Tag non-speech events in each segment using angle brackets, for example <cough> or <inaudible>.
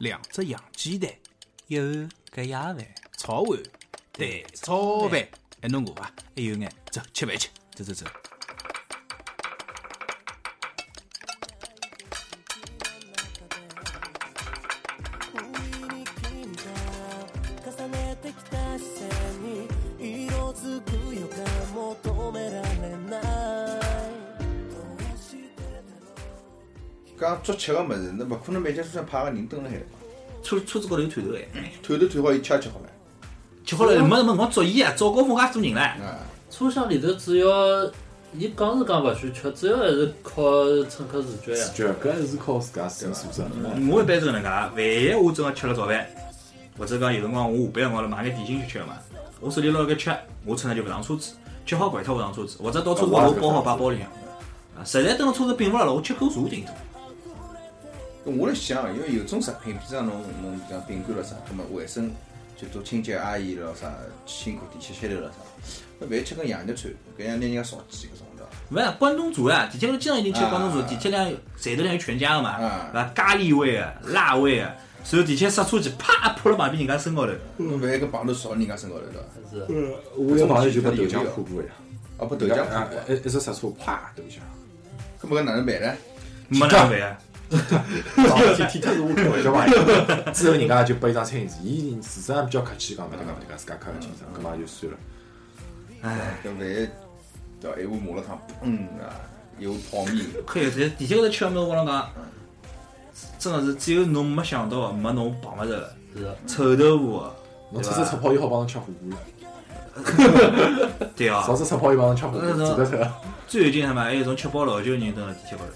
两只洋鸡蛋，一碗隔夜饭，炒碗蛋炒饭。哎，侬饿伐？还有眼，走吃饭去，走走走。重ねてきた視線に色づく予感求められないどうして讲足吃个物事，那勿可能每家车厢派个人蹲辣海了嘛。 车车子高头有探头哎，探头探好，伊吃也吃好了。吃好了没什么辰光作业啊，早高峰介多人唻。啊，车厢里头主要伊讲是讲勿许吃，主要还是靠乘客自觉呀。自觉搿还是靠自家自身素质。我一般是搿能介，万一我真个吃了早饭，或者讲有辰光我下班辰光了买眼点心去吃个嘛，我手里捞了个吃，我趁着就勿上车子，吃好掼脱勿上车子，或者到车子我包好摆包里向。啊，实在等了车子并勿牢了，我吃口茶顶多。我来想，因为有种食品，比如讲侬侬讲饼干咯啥，葛末卫生就做清洁阿姨咯啥，辛苦地铁歇头咯啥，那万一吃根羊肉串，搿样拿人家烧鸡搿种对伐？勿是关东煮啊，地铁高头经常一定吃关东煮，地铁两站头两有全家个嘛，啊？咖喱味个、辣味个，随后地铁刹车机啪泼辣旁边人家身高头。侬万一搿棒头烧人家身高头对伐？是，我有朋友就把豆浆泼过呀，啊，把豆浆啊泼，一一只刹车啪豆浆。搿么搿哪能办呢？没哪能办啊？天天特是我开玩笑嘛，之后人家就拨一张餐巾纸，伊事实上比较客气，讲讲讲，自家揩个清爽，搿嘛就算了。唉，搿万一对？一碗麻辣烫，嗯啊，一碗泡面，可以，这地铁高头吃个物事，我讲，真个是只有侬没想到个，没侬碰勿着个，臭豆腐个，侬吃只赤泡，又好帮侬吃火锅了；<laughs> 对啊少。只赤泡，又帮侬吃火锅，嗯做得出。最有劲什么？还有一种吃饱老酒的人蹲辣地铁高头。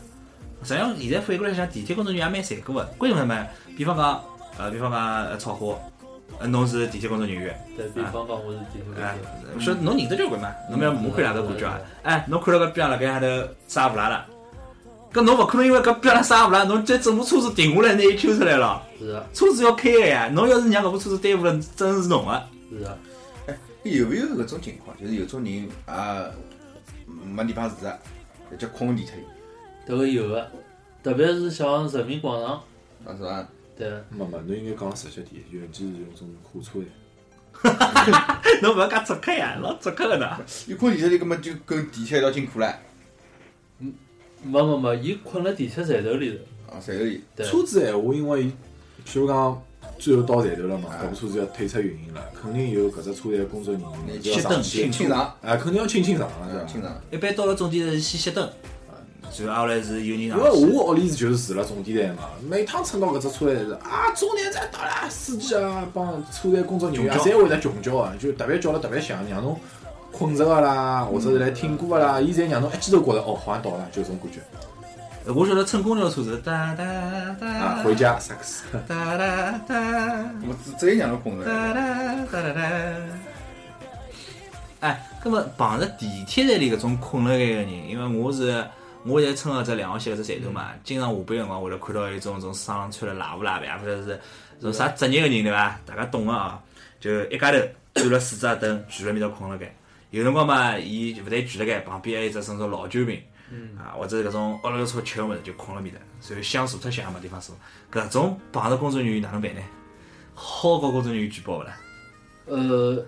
实际上，现在反过来想，地铁工作人员也蛮残酷个。为什么呢？比方讲，呃，比方讲呃草花，呃，侬是地铁工作人员，对比方讲我是地铁哎公，司，说侬认得交关嘛，侬要摸看哪个感觉啊？哎，侬看到搿边辣盖下头撒乌拉了，搿侬勿可能因为搿边浪沙乌拉，侬再整部车子停下来拿伊揪出来了。是啊，车子要开个呀，侬要是让搿部车子耽误了，真是侬个。是啊。哎，有没有搿种情况？就是有种人也没地方住啊，就困地铁里，迭个有的，特别是像人民广场，啊是伐？对，没没，侬应该讲了实际点，原机是用种火车的。侬勿要介做客呀，老做客个呢。伊困地铁里，葛末就跟地铁一道进库唻。没没没，伊困辣地铁站头里头，啊，站头里，对，车子闲话，因为伊，譬如讲最后到站头了嘛，啊搿部车子要退出运营了，肯定有搿只车队的工作人员去要上去清清场，啊，肯定要清清场的，对吧？啊清场。一般到了终点站是先熄灯，然后后来是有人因上去。为我屋里是就是住了终点站嘛，每趟乘到搿只车站是啊，终点站到了，司机啊帮车站工作人员啊，侪会得穷叫啊，就特别叫了特别响，让侬困着个啦，或者是来听歌个啦，伊侪让侬一记头觉着哦，好像到了，就这种感觉我晓得乘公交车是哒哒哒啊，回家萨克斯，哒哒哒我只只有让侬困着。哒哒哒哒哒。哎，葛么碰着地铁站里搿种困辣盖个人，因为我是我现在乘个只两号线搿只站头嘛，经常下班辰光会得看到有种种身上穿了拉布拉也不晓得是种啥职业个人对伐？大家懂个啊，就一家头转了四只灯，聚辣面搭困辣盖。有辰光嘛，伊勿但聚辣盖，旁边还有一只身种老酒瓶。啊，或者搿种饿了个车吃个物事就困辣面搭，然后想坐脱想没地方坐，搿种碰着工作人员哪能办呢？好告工作人员举报勿啦？呃，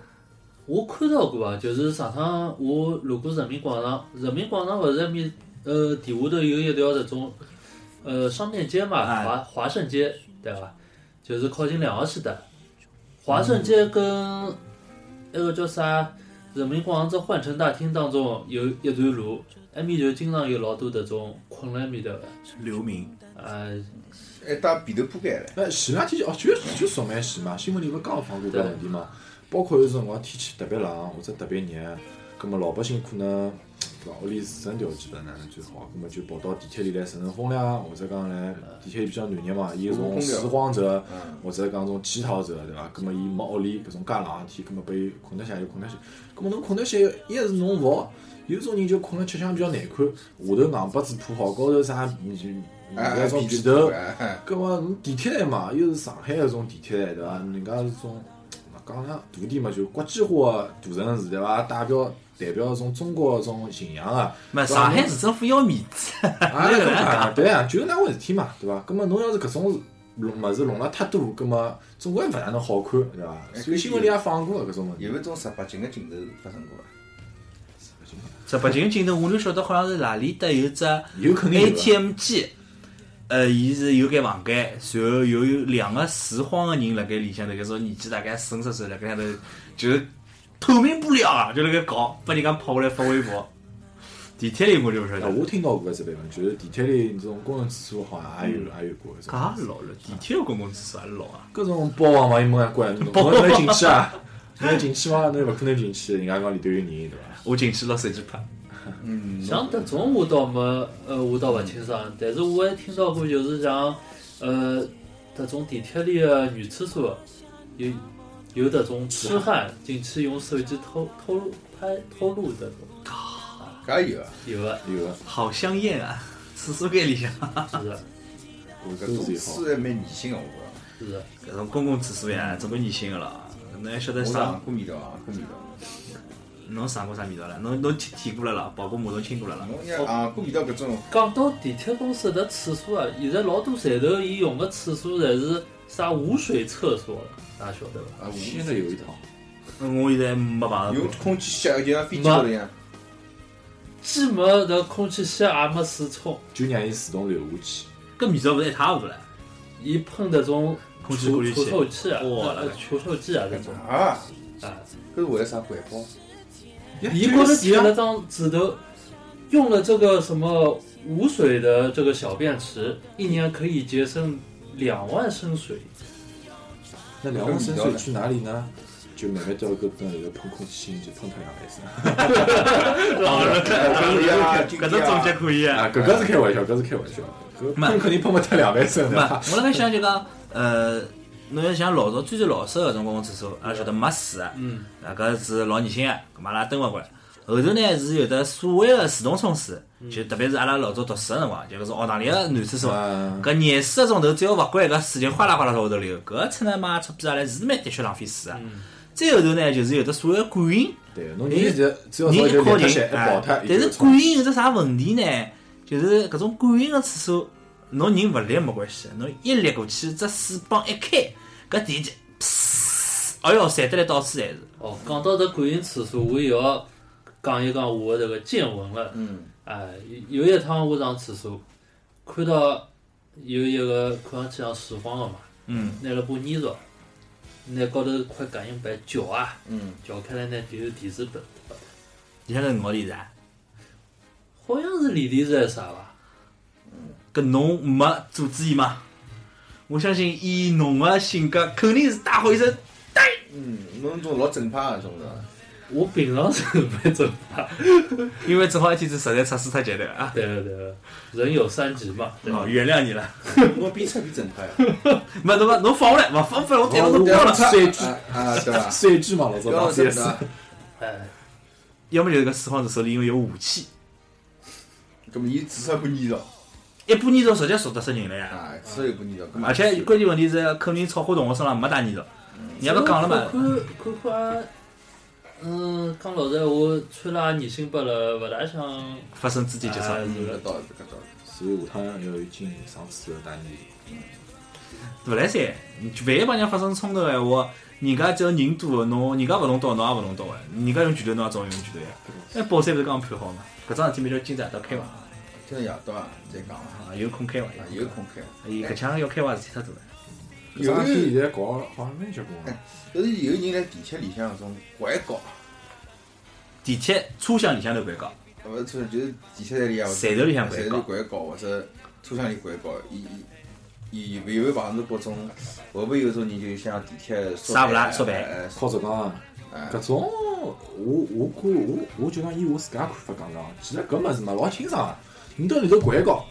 我看到过啊，就是上趟我路过人民广场，人民广场勿是埃面呃底下头有一条这种呃商店街嘛，哎华华盛街对伐？就是靠近两号线的。华盛街跟那个叫啥人民广场这换乘大厅当中有一段路，埃面就经常有老多这种困辣埃面头的，流民，呃，还打被头铺盖唻。那前两天哦，就就说蛮前嘛，新闻里勿刚放过搿问题嘛，包括有辰光天气特别冷或者特别热，葛末老百姓可能对伐？屋里自身条件勿哪能最好，葛末就跑到地铁里来乘乘风凉，或者讲来地铁里比较暖热嘛，伊有种拾荒者嗯，或者讲种乞讨者对伐？葛末伊没屋里搿种介冷个天，葛末拨伊困得下就困得下，葛末侬困得下，一是侬勿好，有种人就困了吃相比较难看，下头硬被子铺好，高头啥就哎，搿种被被头。哎，搿么侬地铁站嘛，又是上海搿种地铁站对伐？人家是种讲上大点嘛，就国际化的大城市对伐？代表代表种中国搿种形象啊。没上海市政府要面子，啊，搿啊，对啊，就是那回事体嘛，对伐？葛么侬要是搿种弄物事弄了太多，葛末总归勿大能好看，对伐？哎所以新闻里也放过搿种问题有。没有种十八禁个镜头发生过啊？十八禁镜头，我就晓得好像是哪里搭有只 ATM 机，呃，伊是有间房间，然后有有两个拾荒个人辣盖里向头，搿种年纪大概四五十岁，辣盖里向头就是透明玻璃啊，就辣盖搞，拨人家跑过来发微博。<laughs> 地铁里我就勿晓啊，得，我听到过搿只版本，就是地铁里这种公共厕所好像也有也有过搿种。介老了，地铁的公共厕所也老啊。搿种包房嘛，伊门也关，侬侬能进去啊？侬进去伐？侬勿可能进去，人家讲里头有人，对伐？我进去拿手机拍，嗯，像迭种我倒没，呃，我倒勿清爽，但是我还听到过，就是像，呃，迭种地铁里的女厕所，有有迭种痴汉进去用手机偷偷录拍偷录迭种，搿也有啊。有啊，有啊，好香艳啊！厕所间里向，是的，搿种书还蛮恶心个，我觉着。是的。搿种公共厕所呀，总归恶心个了。侬还晓得我啥尝？过味道啊，过味道。侬尝过啥味道了？侬侬舔舔过了啦，跑过马桶亲过了啦？侬过味道搿种，讲到地铁公司的厕所啊，现在老多站头伊用个厕所侪是啥无水厕所，大家晓得伐？啊，现在有一套，我现在没碰有着过。空气吸，就像飞机高头一样。既没迭空气吸，也没水冲，就让伊自动流下去。搿味道勿是一塌糊涂了？伊喷迭种空气过滤器除臭器啊，哇呃除臭剂啊搿种啊，啊。搿是为了啥环保？伊高头贴了张纸头，用了这个什么无水的这个小便池，一年可以节省两万升水。那两万升水去哪里呢？就慢慢到搿边有个喷空气清净机喷脱两万升。搿只 <laughs> <laughs> 总结可以啊。啊，搿个是开玩笑，搿是开玩笑。搿喷肯定喷勿脱两万升没，对伐？我辣盖想就讲，呃，侬要像老早最最老式搿种公共厕所，阿拉晓得没水啊，嗯，啊搿是老恶心个，咁阿拉蹲勿过来。后头呢是有的所谓的自动冲水，就特别是阿拉老早读书个辰光，就搿种学堂里个男厕所，啊，搿廿四个钟头只要勿关，搿水就哗啦哗啦从后头流，搿出来嘛出比下来是蛮的确浪费水啊。再后头呢，就是有的所谓的管引，对，侬人只要人靠近立脱些，一哎。跑脱，但是感应有只啥问题呢？就是搿种感应个厕所，侬人勿立没关系，侬一立过去，只水泵一开，搿电就，噗哎哟，散得来到处侪是。哦，讲到这感应厕所，我也要讲一讲我这个见闻了。嗯，哎，有有一趟我上厕所，看到有一个看上去像拾荒的嘛，嗯，拿了把泥勺，拿高头块感应板搅啊，嗯，搅开来呢就有电视本，里向头五毛钿是啊？好像是锂电池还是啥吧？搿侬没阻止伊吗？我相信以侬个性格，肯定是大吼一声。嗯，侬种老正派个种是伐？我平常是蛮正派，因为正好一天子实在测试太简单啊！对对对，人有三急嘛，哦，？原谅你了。我比出比正派。没，侬勿侬放下来，勿放出来，我电脑都了。三 G 啊啊，对伐？三 G 嘛，老早要当时也是。哎，要么就是个拾荒者手里因为有武器，那么伊至少把泥勺一把泥勺直接杀得死人了呀！啊，至少一把泥勺。搿么而且关键问题是，肯定草花同学身上没带泥勺。人家不讲了嘛？看看看看，嗯，讲老实闲话，穿了也年轻拨了，勿大想。发生肢体接触。哎搿倒是搿倒是。所以下趟要有劲上厕所要带泥。勿来三，万一帮人发生冲突个闲话，人家只要人多，侬人家勿动刀，侬也勿动刀个，人家用拳头，侬也照样用拳头呀。哎宝山勿是刚判好嘛？搿桩事体蛮叫今朝夜到开伐？今朝夜到啊，再讲伐。啊，有空开伐？啊，有空开。伊搿腔要开伐事体太多了。搿桩事体现在搞好像蛮结棍个。就是有人辣地铁里向搿种拐搞，地铁车厢里向头拐搞，勿是就是地铁站里啊，站头里向拐站角头拐角或者车厢里拐搞，伊伊伊有没有碰着过种？会勿会有种人就像地铁刹不啦缩缩板哎靠浙江啊，哎搿种我我看我我就讲以我自家看法讲讲，其实搿物事嘛老清爽个，你到里头拐角，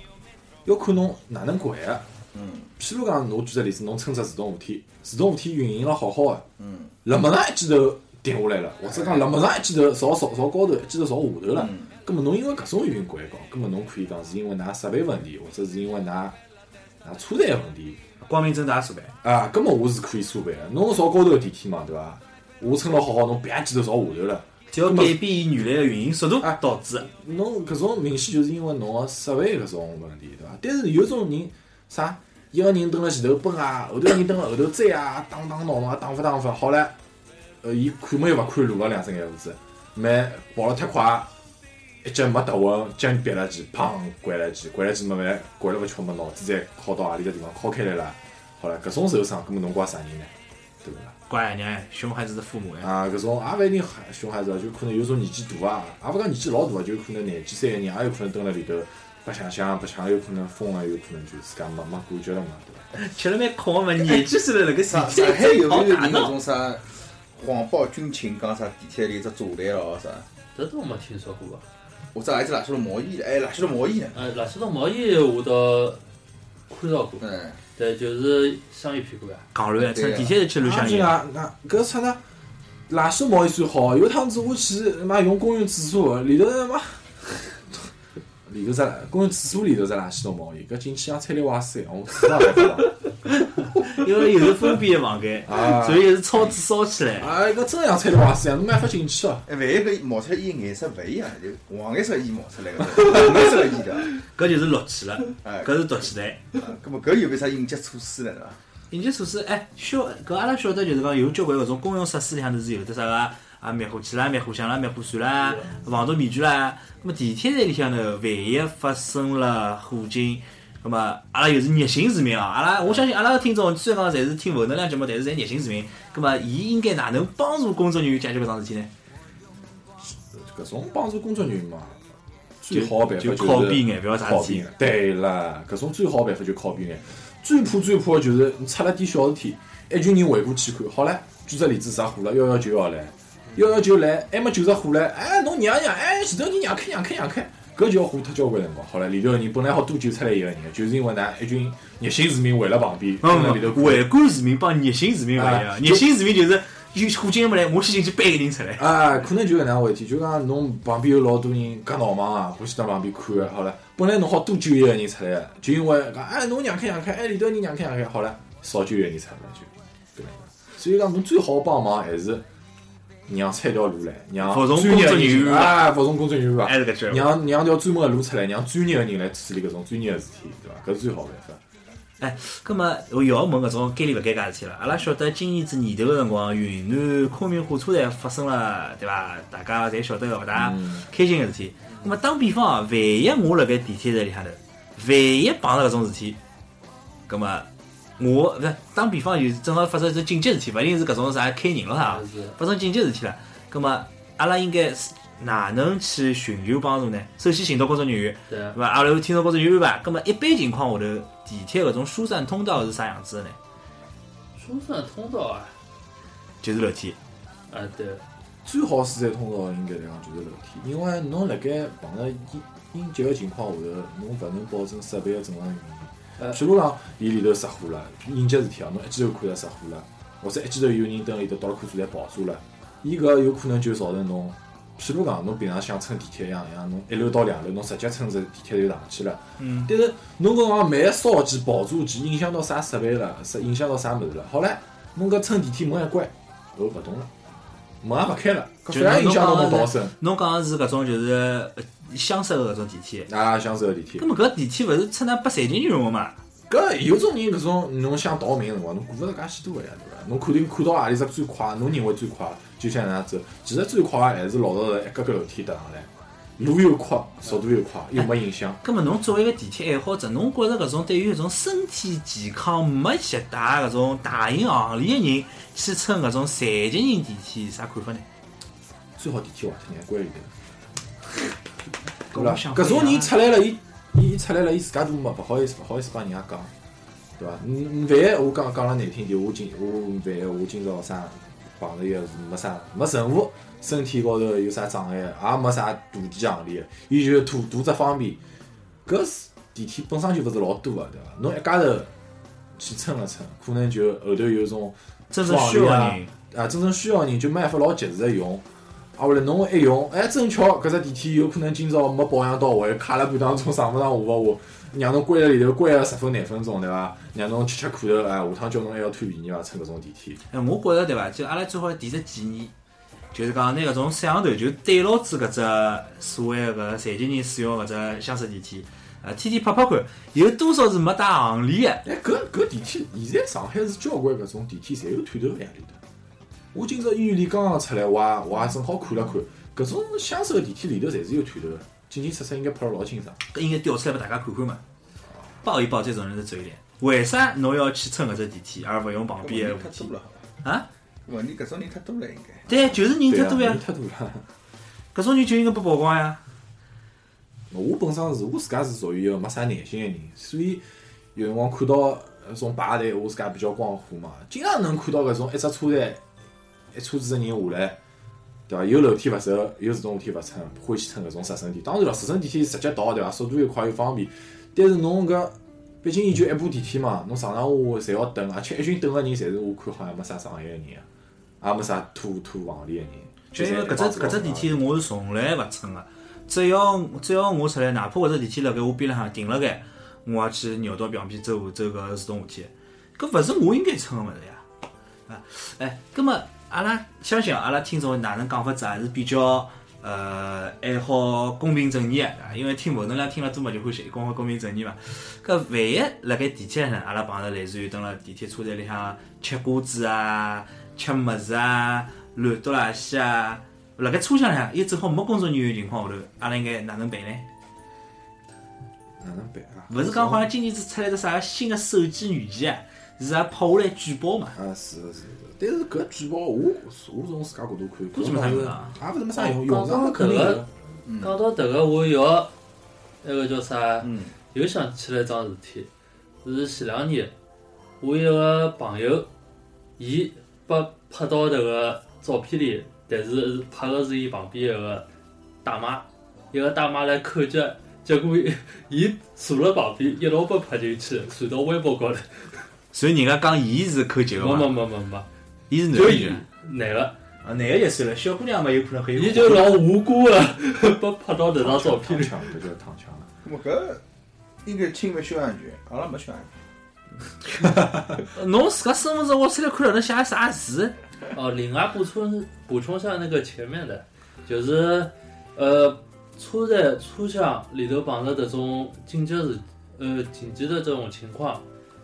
要看侬哪能拐个。嗯譬如讲，侬举个例子，侬乘只自动扶梯，自动扶梯运营了好好个，嗯辣么上一记头停下来了，或者讲辣么上一记头朝朝朝高头，一记头朝下头了。嗯葛末侬因为搿种原因拐角，葛末侬可以讲是因为㑚设备问题，或者是因为㑚㑚车站问题光明正大说办。啊。葛末我是可以索赔个。侬朝高头个电梯嘛，对伐？我乘了好好，侬别一记头朝下头了。就要改变伊原来个运营速度啊导致的。侬搿种明显就是因为侬个设备搿种问题，对伐？但是有种人啥，一个人蹲辣前头奔啊，后头个人蹲辣后头追啊，打打闹闹啊，打发打发，好了，呃，伊看么又勿看路了，两只眼胡子，慢跑了太快，一脚没踏稳，将别了记，砰，掼了记，掼了记没办，拐了勿巧没脑子再敲到何里个地方，敲开来了，好了，搿种受伤，根本侬怪啥人呢？对勿啦？乖娘，熊孩子的父母呀。啊，搿种也勿一定孩熊孩子，就可能有种年纪大啊，也勿讲年纪老大啊，就可能廿几岁个人，也有可能蹲辣里头白相相，白相有可能疯了，有可能就自家没没感觉了嘛，对伐？吃了蛮空嘛，年纪岁了，<laughs> 那个上地铁上海有没有人搿好大呢？种啥谎报军情，讲啥地铁里只炸弹咯啥？这都没听说过吧？或者还是垃圾桶毛衣，哎，垃圾桶毛衣呢？呃，垃圾桶毛衣我倒看到过，嗯，对，就是香烟屁股呀。讲乱，乘地铁去乱香烟。啊，那搿出呢，垃圾毛衣算好，有趟子我去妈用公用厕所，里头他妈。里头只公园厕所里头只垃圾桶毛衣，搿进去像菜里瓦塞，我死也勿放。<laughs> 因为有是封闭的房间，啊所以是超子烧起来。哎，搿真像菜里瓦塞，侬没办法进去哦。哎，万一搿冒出来烟颜色勿一样，就黄颜色烟冒出来个，红颜色个烟的，搿就是氯气了，哎，搿是毒气弹。啊葛么搿有没有啥应急措施呢？对伐？应急措施，哎，晓搿阿拉晓得就是讲有交关搿种公用设施里向头是有得啥个啊灭火器啦、灭火箱啦、灭火栓啦、防毒面具啦。那么地铁站里向头，万一发生了火警，那么阿拉又是热心市民啊，阿拉我相信阿拉个听众虽然讲侪是听负能量节目，但是侪热心市民。那么伊应该哪能帮助工作人员解决搿桩事体呢？搿种帮助工作人员嘛，最好的办法就就是靠边眼，勿要啥事体。对了，搿种最好的办法就靠边眼。最怕最怕的就是你出了点小事体，一群人围过去看，好唻，举只例子啥火了，幺幺九要来，幺幺九来，还没救着火唻，哎，侬让让，哎，前头人让开让开让开，搿就要花脱交关辰光。好了，里头个人本来好多救出来一个人，就是因为㑚一群热心市民围了旁边，嗯蹲辣里头。围观市民帮热心市民勿一样，啊热心市民就是有火警没来，我先进去搬个人出来。啊，可能就搿能样回事体，就讲侬旁边有老多人搿闹忙啊，欢喜到旁边看个，好了，本来侬好多救一个人出来，就因为讲哎侬让开让开，哎里头人让开让开，好了，少救一个人出来就搿能。所以讲侬最好帮忙还是让出一条路来，让服从专业的工作人员啊，服从工作人员啊，还是搿句话。让让条专门的路出来，让专业的人来处理搿种专业的事体，对伐？搿是最好的办法。哎，葛末我又要问搿种该理勿该家事体了。阿拉晓得今年子年头个辰光，云南昆明火车站发生了，对伐？大家侪晓得个勿大开心个事体。葛末打比方啊，万一我辣盖地铁站里向头，万一碰着搿种事体，葛么我勿是打比方就是正好发生一只紧急事体，勿一定是搿种啥开人了啥是，发生紧急事体了。葛末阿拉应该是哪能去寻求帮助呢？首先寻到工作人员。对伐？阿拉有听到工作人员安排。咁么一般情况下头，地铁搿种疏散通道是啥样子的呢？疏散通道啊，就是楼梯。啊对，最好疏散通道应该来讲就是楼梯，因为侬辣盖碰着应应急个情况下头，侬勿能保证设备个正常运行。呃譬如讲，伊里头失火了，应急事体啊，侬一记头看到失火了，或者一记头有人蹲里头倒了看车站爆炸了，伊搿有可能就造成侬，譬如讲，侬平常想乘地铁一样，一样侬一楼到两楼，侬直接乘着地铁就上去了。嗯。但是侬搿讲万一烧机、爆炸机影响到啥设备了，是影响到啥物事了？好唻，侬搿乘电梯门一关，后勿动了，门也勿开了，搿就反而影响到侬逃生。侬讲个是搿种就是呃厢式个搿种电梯。啊，相识个电梯那。么搿电梯勿是出那拨残疾人用个嘛？搿有种人搿种侬想逃命个辰光，侬顾勿着介许多个呀，对伐？侬肯定看到何里只最快，侬认为最快，就像能样走。其实最快还是老早的一格格楼梯搭上来，路又宽，速度又快，又没影响。咁么侬作为一个地铁爱好者，侬觉着搿种对于搿种身体健康没携带搿种大型行李个人去乘搿种残疾人电梯啥看法呢？最好电梯坏脱，让关里头。对伐？搿种人出来了，伊伊伊出来了，伊自家都没勿好意思，勿好意思帮人家讲，对伐？嗯，万一我讲讲了难听点，我今我万一我今朝啥碰着一个是没啥没任何身体高头有啥障碍，也没啥大件行李，伊就图图只方便。搿是电梯本身就勿是老多个，对伐？侬一家头去乘了乘，可能就后头有种真正需要个人，啊，真正需要的人就没办法老及时的用。啊，后来侬一用，哎，正巧搿只电梯有可能今朝没保养到位，卡了半当中上勿上下勿下，让侬关辣里头关了十分廿分钟，对伐？让侬吃吃苦头，哎，下趟叫侬还要贪便宜伐？乘搿种电梯。哎，我觉着对伐？就阿拉最好提只建议，就是讲拿搿种摄像头就对牢住搿只所谓个搿残疾人使用搿只厢式电梯，啊，天天拍拍看，有多少是没带行李的？哎，搿搿电梯，现在上海是交关搿种电梯侪有探头呀里头。我今朝医院里刚刚出来，我也我也正好看了看，搿种厢式个电梯里头侪是有探头个，进进出出应该拍了老清爽。搿应该调出来拨大家看看嘛，报一报这种人的嘴脸。为啥侬要去乘搿只电梯，而勿用旁边个电梯太多了，啊？问题搿种人太多了，应该。对，就是人太多呀人，太多了。搿种人就应该被曝光呀。我本身是我自家是属于一个没啥耐心个人，所以有辰光看到呃种排队，我自家比较光火嘛，经常能看到搿种一只车站一车子个人下来，对伐？有楼梯勿走，有自动扶梯勿乘，欢喜乘搿种直升电。当然了，直升电梯直接到对伐？速度又快又方便，但是侬搿毕竟伊就一部电梯嘛，侬上上下下侪要等，而且一群等个人，侪是我看好像没啥上海个人啊，也没啥拖拖房里个人。就因为搿只搿只电梯我是从来勿乘个，只要只要我出来，哪怕搿只电梯辣盖我边浪向停辣盖，我也去绕到旁边走走搿自动扶梯。搿勿是我应该乘个物事呀。啊，哎，葛末阿拉相信阿拉听众哪能讲法子还是比较呃爱好公平正义个，因为听某能量听了多嘛，就欢喜讲公平正义嘛。搿万一辣盖地铁上，阿拉碰着类似于蹲辣地铁车站里向吃瓜子啊、吃物事啊、乱丢垃圾啊，辣盖车厢里向又正好没工作人员情况下头，阿拉应该哪能办呢？哪能办啊？勿是讲好像今年子出来个啥个新个手机软件啊，是啊拍下来举报嘛？啊，是的，是的。但是搿举报我我从自家角度看，估计没啥用啊也勿是没啥用，哦用上了肯定有。讲到迭个，我要那个叫啥？嗯，又想起来一桩事体，是前两年我一个朋友，伊被拍到迭个照片里，但是是拍的是伊旁边一个大妈，一个大妈来扣脚，结果伊伊坐辣旁边，一道被拍进去，传到微博高头。所以人家讲伊是扣脚个没没嘛，没没没，伊是男的男个，啊，男的就算了，小姑娘嘛有可能很有。伊就老无辜个被 <laughs> 拍到迭张照片里。躺枪，搿叫躺枪了。那么搿应该侵犯肖像权，阿拉没肖像权。<laughs> 侬自家身份证挖出来看了，能写啥字？<laughs> 哦，另外补充补充下那个前面的，就是呃，车站车厢里头碰着这种紧急事呃紧急的这种情况，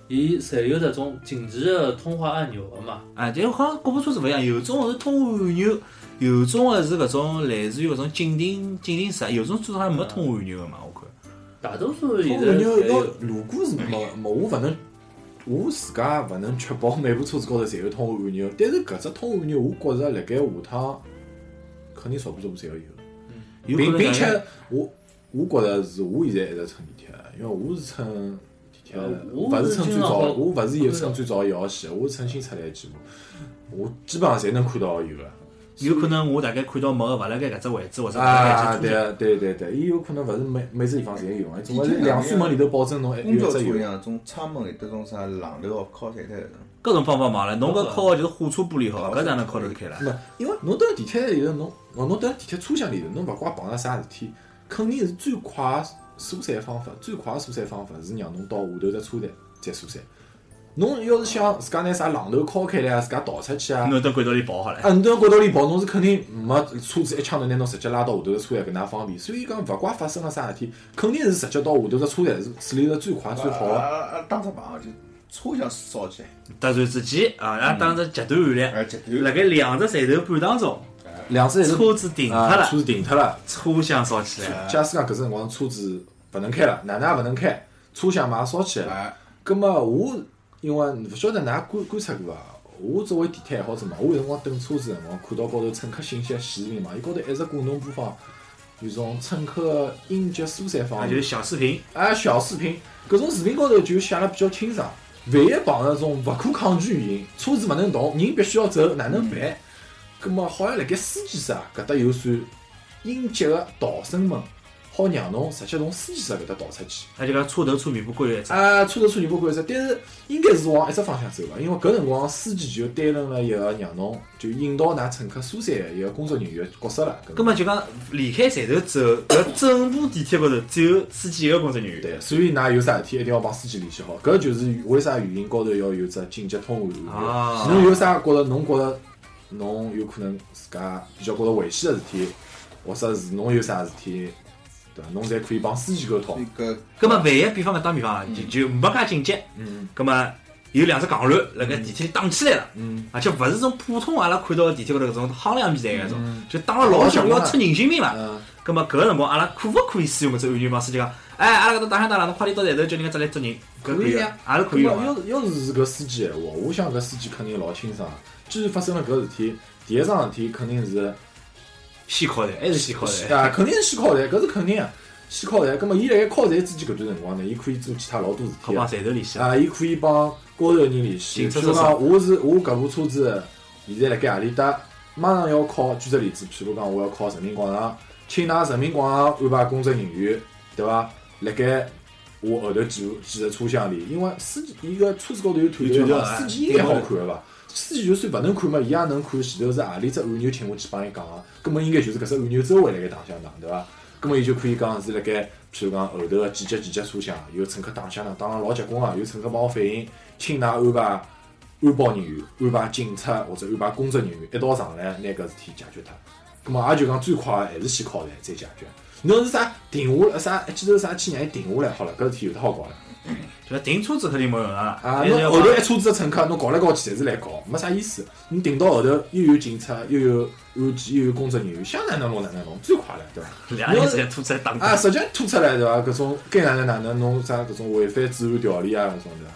伊侪有这种紧急的通话按钮的嘛。啊，就好像各部车子勿一样，有种是通话按钮，有种个是搿种类似于搿种警铃警铃室，有种车子好像没通话按钮个嘛，我看。大多数现通在按钮要如果是没没，我勿能，我自家勿能确保每部车子高头侪有通话按钮。但是搿只通话按钮，我觉着辣盖下趟肯定少部少部侪要有。有并并且我我觉着是我现在一直乘地铁，因为我是乘呃，我勿是是乘最早，我勿是有看到乘最早一号线，我是乘新出来的几部，我基本上侪能看到有个。有可能我大概看到某个勿辣盖搿只位置，或者啊。对啊，对对对，伊有可能勿是每每只地方侪有用，总归是地铁两扇门里头保证侬有公交车一只有。一样，种窗门有得种啥榔头哦，靠晒脱搿种。搿种帮帮忙了，侬搿靠的就是火车玻璃好，搿哪能靠得开了？没，因为侬蹲地铁里头，侬侬侬蹲地铁车厢里头，侬勿怪碰着啥事体，肯定是最快的疏散方法，最快个疏散方法是让侬到下头只车站再疏散。侬要是想自家拿啥榔头敲开来啊，自家逃出去啊，侬到轨道里跑好了。啊，侬到轨道里跑，侬是肯定没车子一枪头拿侬直接拉到下头个车站搿能方便。所以讲，勿怪发生了啥事体，肯定是直接到下头只车站是处理得最快最好啊个。打只棒就车厢烧起来，突然之间啊，拉当只极端案例，而极端辣盖两只站头半当中，两只侪车子停脱啊，了车，子停脱了。车厢烧起来了。假使讲搿只辰光车子勿能开了，哪能也勿能开，车厢嘛也烧起来了。哎，葛么我因为勿晓得㑚观观察过伐？我作为地铁爱好者嘛，我有辰光等车子的辰光，看到高头乘客信息显示屏嘛，伊高头一直滚动播放，有种乘客应急疏散方案，就是，小视频，啊小视频，搿种视频高头就写了比较清爽。万一碰着种勿可抗拒原因，车子勿能动，人必须要走，哪能办？葛么好像辣盖司机室啊搿搭有扇应急个逃生门，好让侬直接从司机室搿搭逃出去。那就讲车头车尾巴各有一只。啊，车头车尾巴关一只，但是应该是往一只方向走个，因为搿辰光司机就担任了一个让侬就引导㑚乘客疏散的一个工作人员的角色了。搿根本就讲离开站头之后，搿整部地铁高头只有司机一个工作人员。对，所以㑚有啥事体一定要帮司机联系好，搿就是为啥语音高头要有只紧急通话啊。侬有啥觉着侬觉着侬有可能自家比较觉着危险个事体，或者是侬有啥事体对伐？侬侪可以帮司机沟通。搿葛么万一比方讲打比方啊，就就没介紧急，嗯葛么有两只戆卵辣盖地铁里打起来了。嗯，而且勿是种普通阿拉看到个地铁高头搿种夯两比赛搿种嗯，就打了老响要出人性命了。嗯，葛么搿个辰光，阿拉可勿可以使用搿只安全帮司机讲，哎，阿拉搿搭打响打了，侬快点到站头叫人家出来捉人，搿可以啊啊，也是可以咁用啊。么要是要是搿司机闲话，我想搿司机肯定老清爽。既然发生了搿事体，第一桩事体肯定是先敲台还是先敲台？啊，肯定是先敲台，搿是肯定个。先敲台，葛末伊辣盖敲台之前搿段辰光呢，伊可以做其他老多事体啊。站头联系。啊，伊可以帮高头人联系，譬如讲我是我搿部车子现在辣盖何里搭，马上要考，举只例子，譬如讲我要考人民广场，请㑚人民广场安排工作人员，对伐？辣盖我后头几几个车厢里，因为司机伊个车子高头有探头嘛，司机应该好看个伐？司机就算勿能看嘛，伊也能看前头是何里只按钮请我去帮伊讲个，葛么应该就是搿只按钮周围辣盖打相打，对伐？葛么伊就可以讲是辣盖，譬如讲后头个几节几节车厢有乘客打相打，打了老结棍个，有乘客帮我反映，请㑚安排安保人员、安排警察或者安排工作人员一道上来，拿搿事体解决脱。葛么也就讲最快还是先敲台再解决。侬是啥停下来啥一记头啥去让伊停下来好了，搿事体有得好搞了。就停车子肯定没用啊，啊，侬后头一车子的乘客，侬搞来搞去侪是来搞，没啥意思。你停到后头又有警察，又有安检，又有工作人员，想哪能弄哪能弄，最快了，对伐？<laughs> 两人直接拖出来打啊，直接拖出来对伐？搿种该哪能哪能弄啥搿种违反治安条例啊搿种对伐？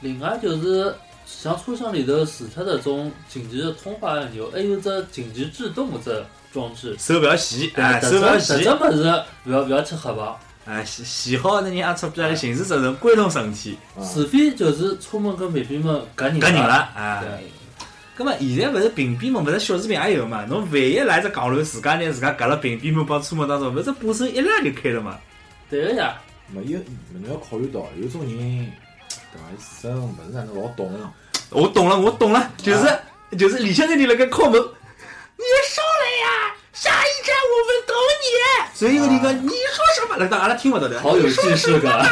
另外就是像车厢里头除脱这种紧急的通话按钮，还有只紧急制动搿只装置。手勿要洗，对哎，这手不要洗这这，么是不要勿要去黑吧？哎，洗洗好那人也出来刑事责任归侬身体，啊除非就是车门跟便便们搿人搿人了，哎。对，葛么现在勿是屏蔽门，勿是小视频也有嘛？侬万一来只戆乱，自家拿自家夹了屏蔽门帮车门当中，勿是把手一拉就开了嘛？对个呀。没有，侬要考虑到有种人对伐？伊自身勿是哪能老懂，我懂了，我懂了，就是就是李先生你辣盖敲门，你要上来呀！下一站我们等你。所以有人讲你说什么？那当阿拉听勿到的。好有既视感。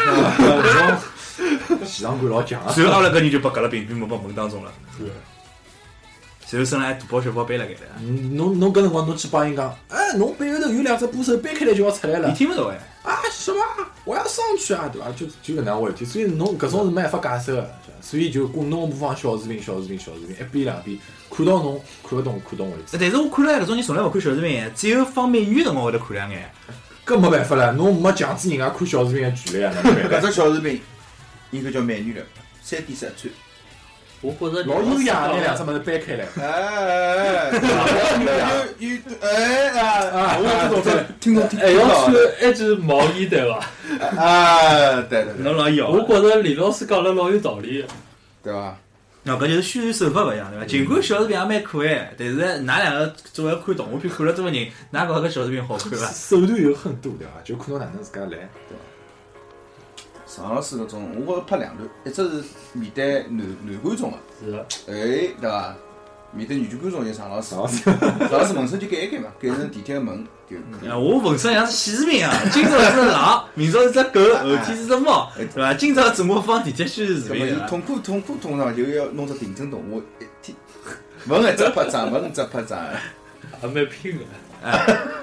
搿种现场感老强啊。随后阿拉搿人就被夹了屏蔽门把门当中了。对。随后身上还大包小包背辣盖的，嗯侬侬搿辰光侬去帮伊讲，哎，侬背后头有两只把手掰开来就要出来了你。听勿到哎。啊什么？我要上去啊，对伐？就就搿能回事体，所以侬搿种是没办法解释个，所以就供侬播放小视频、小视频、小视频，一遍两遍，看到侬看勿懂看懂为止。但是我看了搿种人从来勿看小视频，只有放美女辰光会得看两眼。搿没办法了，侬没强制人家看小视频个权利啊，搿只小视频应该叫美女了，三点十一寸。我觉着老优雅，拿两只么？物事掰开来。哎哎哎，有有哎啊啊！我不懂这听懂听还要到穿一件毛衣对伐？啊，对对对，侬老摇我觉着李老师讲了老有道理。对伐？那搿就是宣传手法勿一样，对伐？尽管小视频也蛮可爱，但是㑚两个作为看动画片看了这么人，哪觉着搿小视频好看伐？手段有很多对伐？就看侬哪能自家来，对伐？常老师搿种，我觉着拍两段，一只是面对男男观众个，是的，哎，对伐？面对女观众就常老师，常老师常老师门声就改一改嘛，改成地铁个门就可以啊，我浑身像是显示屏啊！今朝是只狼，<laughs> 明朝是只狗，后天是只猫，对伐？今朝自我放地铁宣传视频，对伐？伊痛苦痛苦通常就要弄只定帧动画，一天文一只拍张，文一只拍张。<laughs> 还蛮拼的。<laughs>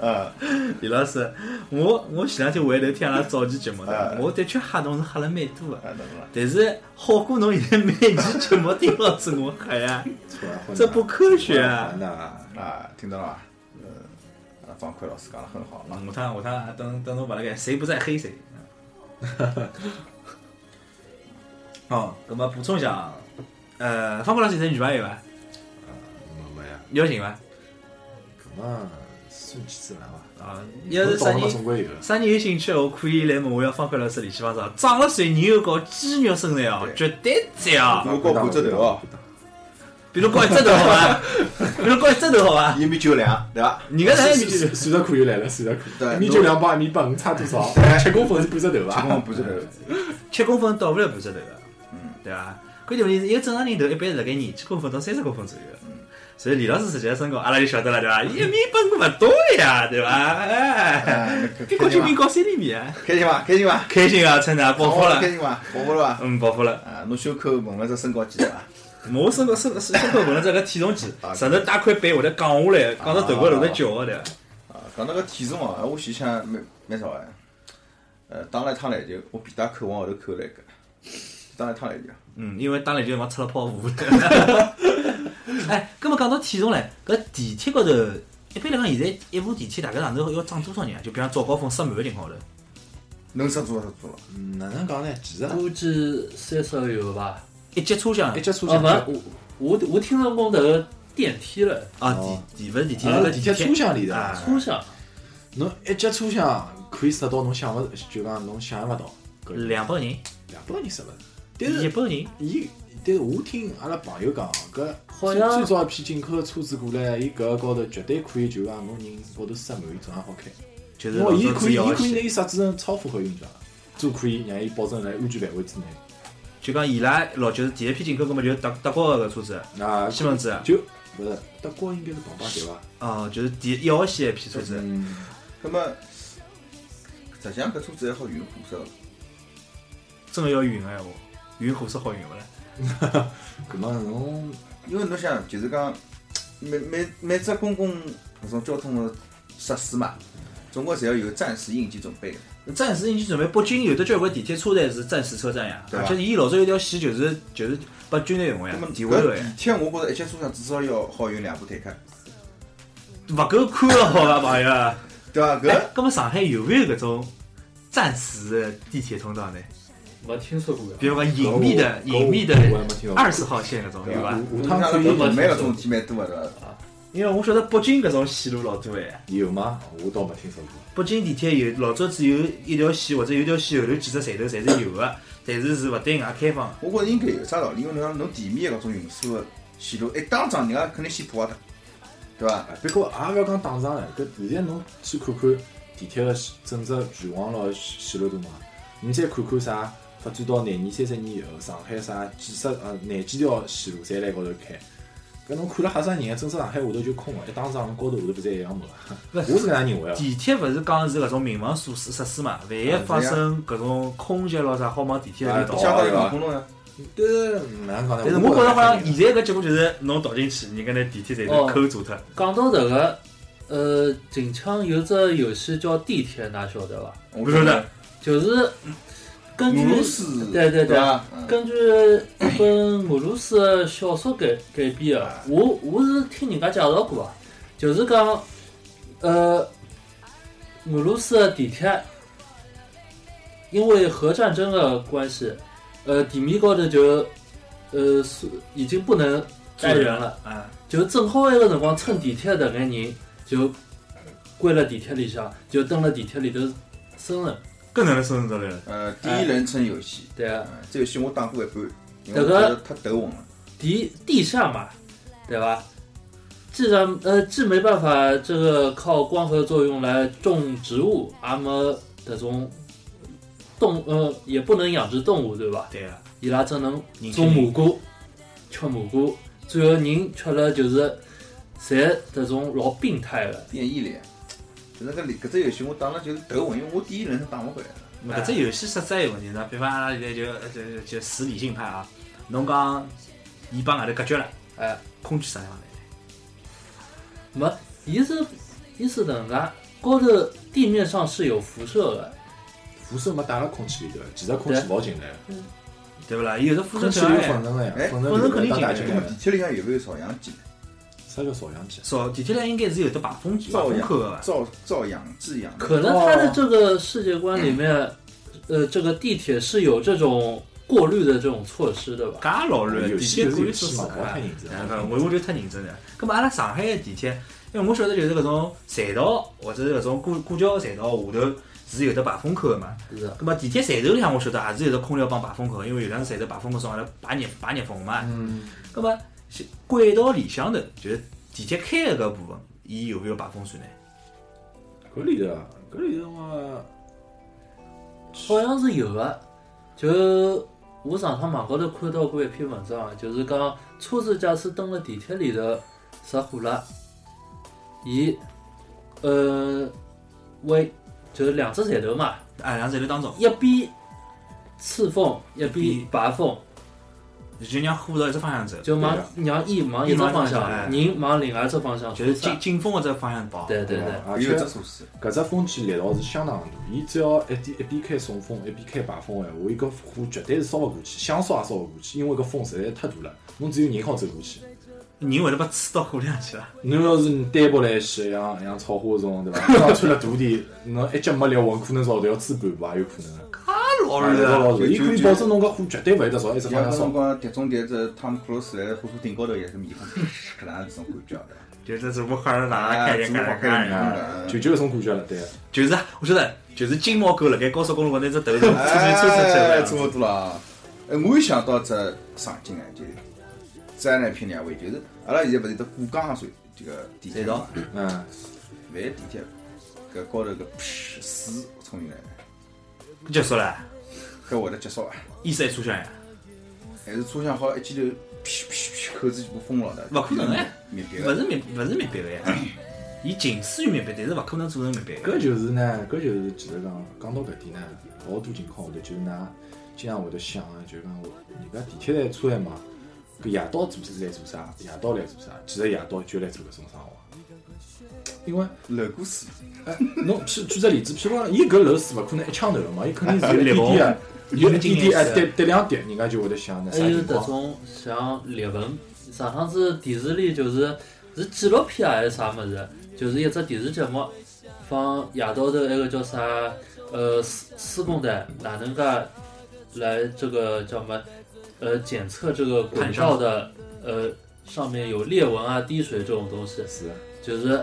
啊，<laughs> 李老师，我我前两天回头听阿拉早期节目的啊，我的确吓侬是吓了蛮多啊的。但是好过侬现在每期节目听老师我吓呀，<laughs> 这不科学啊！那啊，听到了伐？呃，啊，方块老师讲得很好，啊，下趟下趟等等侬勿辣盖，谁不在黑谁。<laughs> 哦，那么补充一下啊，呃，方块老师现在女朋友伐？没没呀，邀请伐？搿么顺其自然伐？啊，要是啥人。啥人有兴趣，我可以来问我要方块老师联系方式啊。长了水牛高肌肉身材哦，绝对赞啊！我高五只头哦，比如高一只头好伐？<laughs> 比如高一只头好伐？一米九两，对伐？人家才一米九算得可以来了，算得可以。对一米九两帮一米八五差多少？七公分是半只头伐？七公分半只头，七公分到不了半只头个，嗯，对伐？关键问题是一个正常人头一般是辣盖廿几公分到三十公分左右的，所以李老师实际身高，阿拉就晓得了，对伐？<laughs> 一米本勿多呀，对伐？哎，哎，比郭敬明高三厘米啊，开心伐？开心伐？开心啊，趁着爆发了开，心伐？爆发了伐？嗯，爆发了。啊，侬袖口问了只身高几伐？我身高身身身高问了只个体重计，上头带块板会得降下来，降到头高头会得叫个对伐？啊，讲到个体重哦，我想想蛮蛮少哎。呃，打了一趟篮球，我皮带扣往后头扣了一个，打了一趟篮球。嗯，因为打篮球辰光出了泡芙。<laughs> <laughs> 哎，葛么讲到体重唻，搿地铁高头，一般来讲，现在一部地铁大概上头要装多少人啊？就比方早高峰塞满个情况下头，能塞多少多少？嗯，哪能讲呢？其实啊估计三十个有吧？一节车厢一节车啊，厢勿，我我我听说过迭个电梯了，啊，哦地地勿是地铁，啊那个地铁车厢里头啊，车厢侬一节车厢可以塞到侬想勿，就讲侬想象勿到，两百个人，两百个人塞勿着。但是一百个人，伊，但是我听阿拉朋友讲，搿最好像最早一批进口个车子过来，伊搿个高头绝对可以就讲侬人高头塞满，伊照样好开。就是伊可以，伊可以拿伊设置成超负荷运转，就可以让伊保证在安全范围之内。就讲伊拉老就是第一批进口，搿么就是德德国个车子，那西门子，就勿是德国应该是庞巴对伐？哦，就是第一号线一批车子，嗯，搿么，实际上搿车子还好运货色，真个要运个闲话，运货色好运勿啦？<laughs> 搿么侬因为侬想，就是讲每每每只公共搿种交通的设施嘛，总归侪要有暂时应急准备的。暂时应急准备，北京有的交关地铁车站是暂时车站呀，而且伊老早有条线就是就是拨军队用个呀地铁，我觉着一节车厢至少要好有两部坦克，勿够看了好伐，朋友啊？<laughs> 对伐？搿搿，么上海有没有搿种暂时的地铁通道呢？没听说过呀。比如讲隐秘的、隐秘的我还没听到过二十号线搿种有伐？下下趟可以趟可以动漫搿种体蛮多的，对伐？因为我晓得北京搿种线路老多哎，有吗？我倒没听说过。北京地铁有老早子有一条线或者有一条线后头几只站头侪是有的，但是是勿对外开放。我觉着应该有啥道理？因为侬侬地面的搿种运输的线路，一打仗人家肯定先破坏脱，对伐？啊，不过也勿要讲打仗了，搿现在侬去看看地铁个整只全网络线路图嘛，你再看看啥发展到廿年、三十年以后，上海啥几十呃廿几条线路侪辣高头开，搿侬看了吓啥人，整只上海下头就空个，一打仗高头下头不是一样没？我是搿样认为啊。地铁勿是讲是搿种民防设施设施嘛？万一发生搿种空袭咯啥，好往地铁里头逃。当于防空洞呀，但是哪能讲呢？但是我觉着好像现在搿结果就是侬逃进去，人家拿地铁站头口堵脱。讲到迭个，呃，近腔有只游戏叫地铁，㑚晓得伐？我不晓得，就是根据对对对根据一本俄罗斯的小说改改编的，我我是听人家介绍过啊，就是讲，呃，俄罗斯的地铁因为核战争的关系，呃，地面高头就呃是已经不能待人了，啊，就正好埃个辰光乘地铁的搿人就关了地铁里向，就蹲了地铁里头生存，更哪能生存得来了？呃，第一人称游戏，对啊。嗯，这游戏我打过一半，因为这个我觉得太抖我了。地地下嘛，对吧？既然呃既没办法这个靠光合作用来种植物，阿么这种动呃也不能养殖动物，对吧？对啊，伊拉只能种蘑菇，吃蘑菇，最后人吃了就是侪这种老病态的。变异了呀。就是搿里搿只游戏我打了就是抖稳，因为我第一轮是打勿回来。那搿只游戏设置也有问题呢。比方阿拉现在就就就死理性派啊，侬讲伊帮外头隔绝了，哎，空气啥地方来？没，伊是伊是能介，高头地面上是有辐射的，辐射没带到空气里头，其实空气跑进来，对勿啦？有的辐射空气里有粉尘了呀哎，粉尘肯定打打进来地。铁里向有没有照阳机呢？啥叫少阳机？少地铁里应该是有的排风机、排照风口的吧、照照阳、制阳。可能他的这个世界观里面，呃，这个地铁是有这种过滤的这种措施的吧？噶老乱，地铁过滤措施太认真。啊，我我就太认真了。咁么阿拉上海的地铁，因为我晓得就是搿种隧道或者是搿种过过桥隧道下头是有的排风口的嘛。是的，咁么地铁站头里向我晓得也是有的空调帮排风口，因为有两个站头排风口上来排热排热风嘛。嗯，那么是轨道里向头就是地铁开个搿部分，伊有没有排风扇呢？搿里头啊，搿里头嘛，好像是有的。就我上趟网高头看到过一篇文章，就是讲车子假使蹲了地铁里头，着火了，伊呃为就是两只站头嘛，啊，两站头当中，一边刺风，一边拔缝，就让火朝一只方向走，就往让伊往一只方向，哎人往另外一只方向就是进进风的这个方向跑。对对对，而且有一只措施，搿只风机力道是相当大，伊只要一点一边开送风，一边开排风的闲话，伊搿火绝对是烧勿过去，想烧也烧勿过去，因为搿风实在太大了，侬只有人好走过去。人会得把刺到火里向去了。侬要是单薄来些，像像草花种对伐？刚穿了大点，侬一脚没力混，可能朝头要吹半把，有可能。老老老就伊可以保证侬搿火绝对勿会得朝一只方向烧像搿辰。光碟中谍这汤姆克鲁斯来火车顶高头也是面孔 <laughs> 搿能样子种感觉的。就是这乌哈尔哪哎开开开开，啊，就就搿种感觉了，对。就是啊我晓得，就是金毛狗辣盖高速公路高头拿只头从侧面抽出去哎，了差。不多了。哎，我又想到只场景哎，就是灾难片两位，就是阿拉现在勿是得过江隧这个地铁隧道嘛，嗯，万一地铁搿高头搿噗水冲进来，结束了，搿会得结束啊？意思还车厢呀？还是车厢好一记头噗噗噗口子全部封牢的？勿可能哎密闭的。<laughs> 勿是密，勿是密闭个呀。伊近似于密闭，但是勿可能做成密闭个。搿就是呢，搿就是其实讲讲到搿点呢，老多情况下头就是㑚经常会得想啊，就是讲我人家地铁站车站嘛，搿夜到做是来做啥？夜到来做啥？其实夜到就来做搿种生活。因为漏过水，哎，侬举举只例子，譬如讲，伊搿漏水勿可能一枪头个嘛，伊肯定是有 <laughs> 一点点啊，有一点点哎，滴滴两点，人家就会得想那啥还有情况？迭种像裂纹，上趟子电视里就是是纪录片啊还是啥么子，就是一只电视节目放夜到头那个叫啥呃施施工队哪能介来这个叫什么？呃检测这个轨道的呃上面有裂纹啊滴水这种东西，是，就是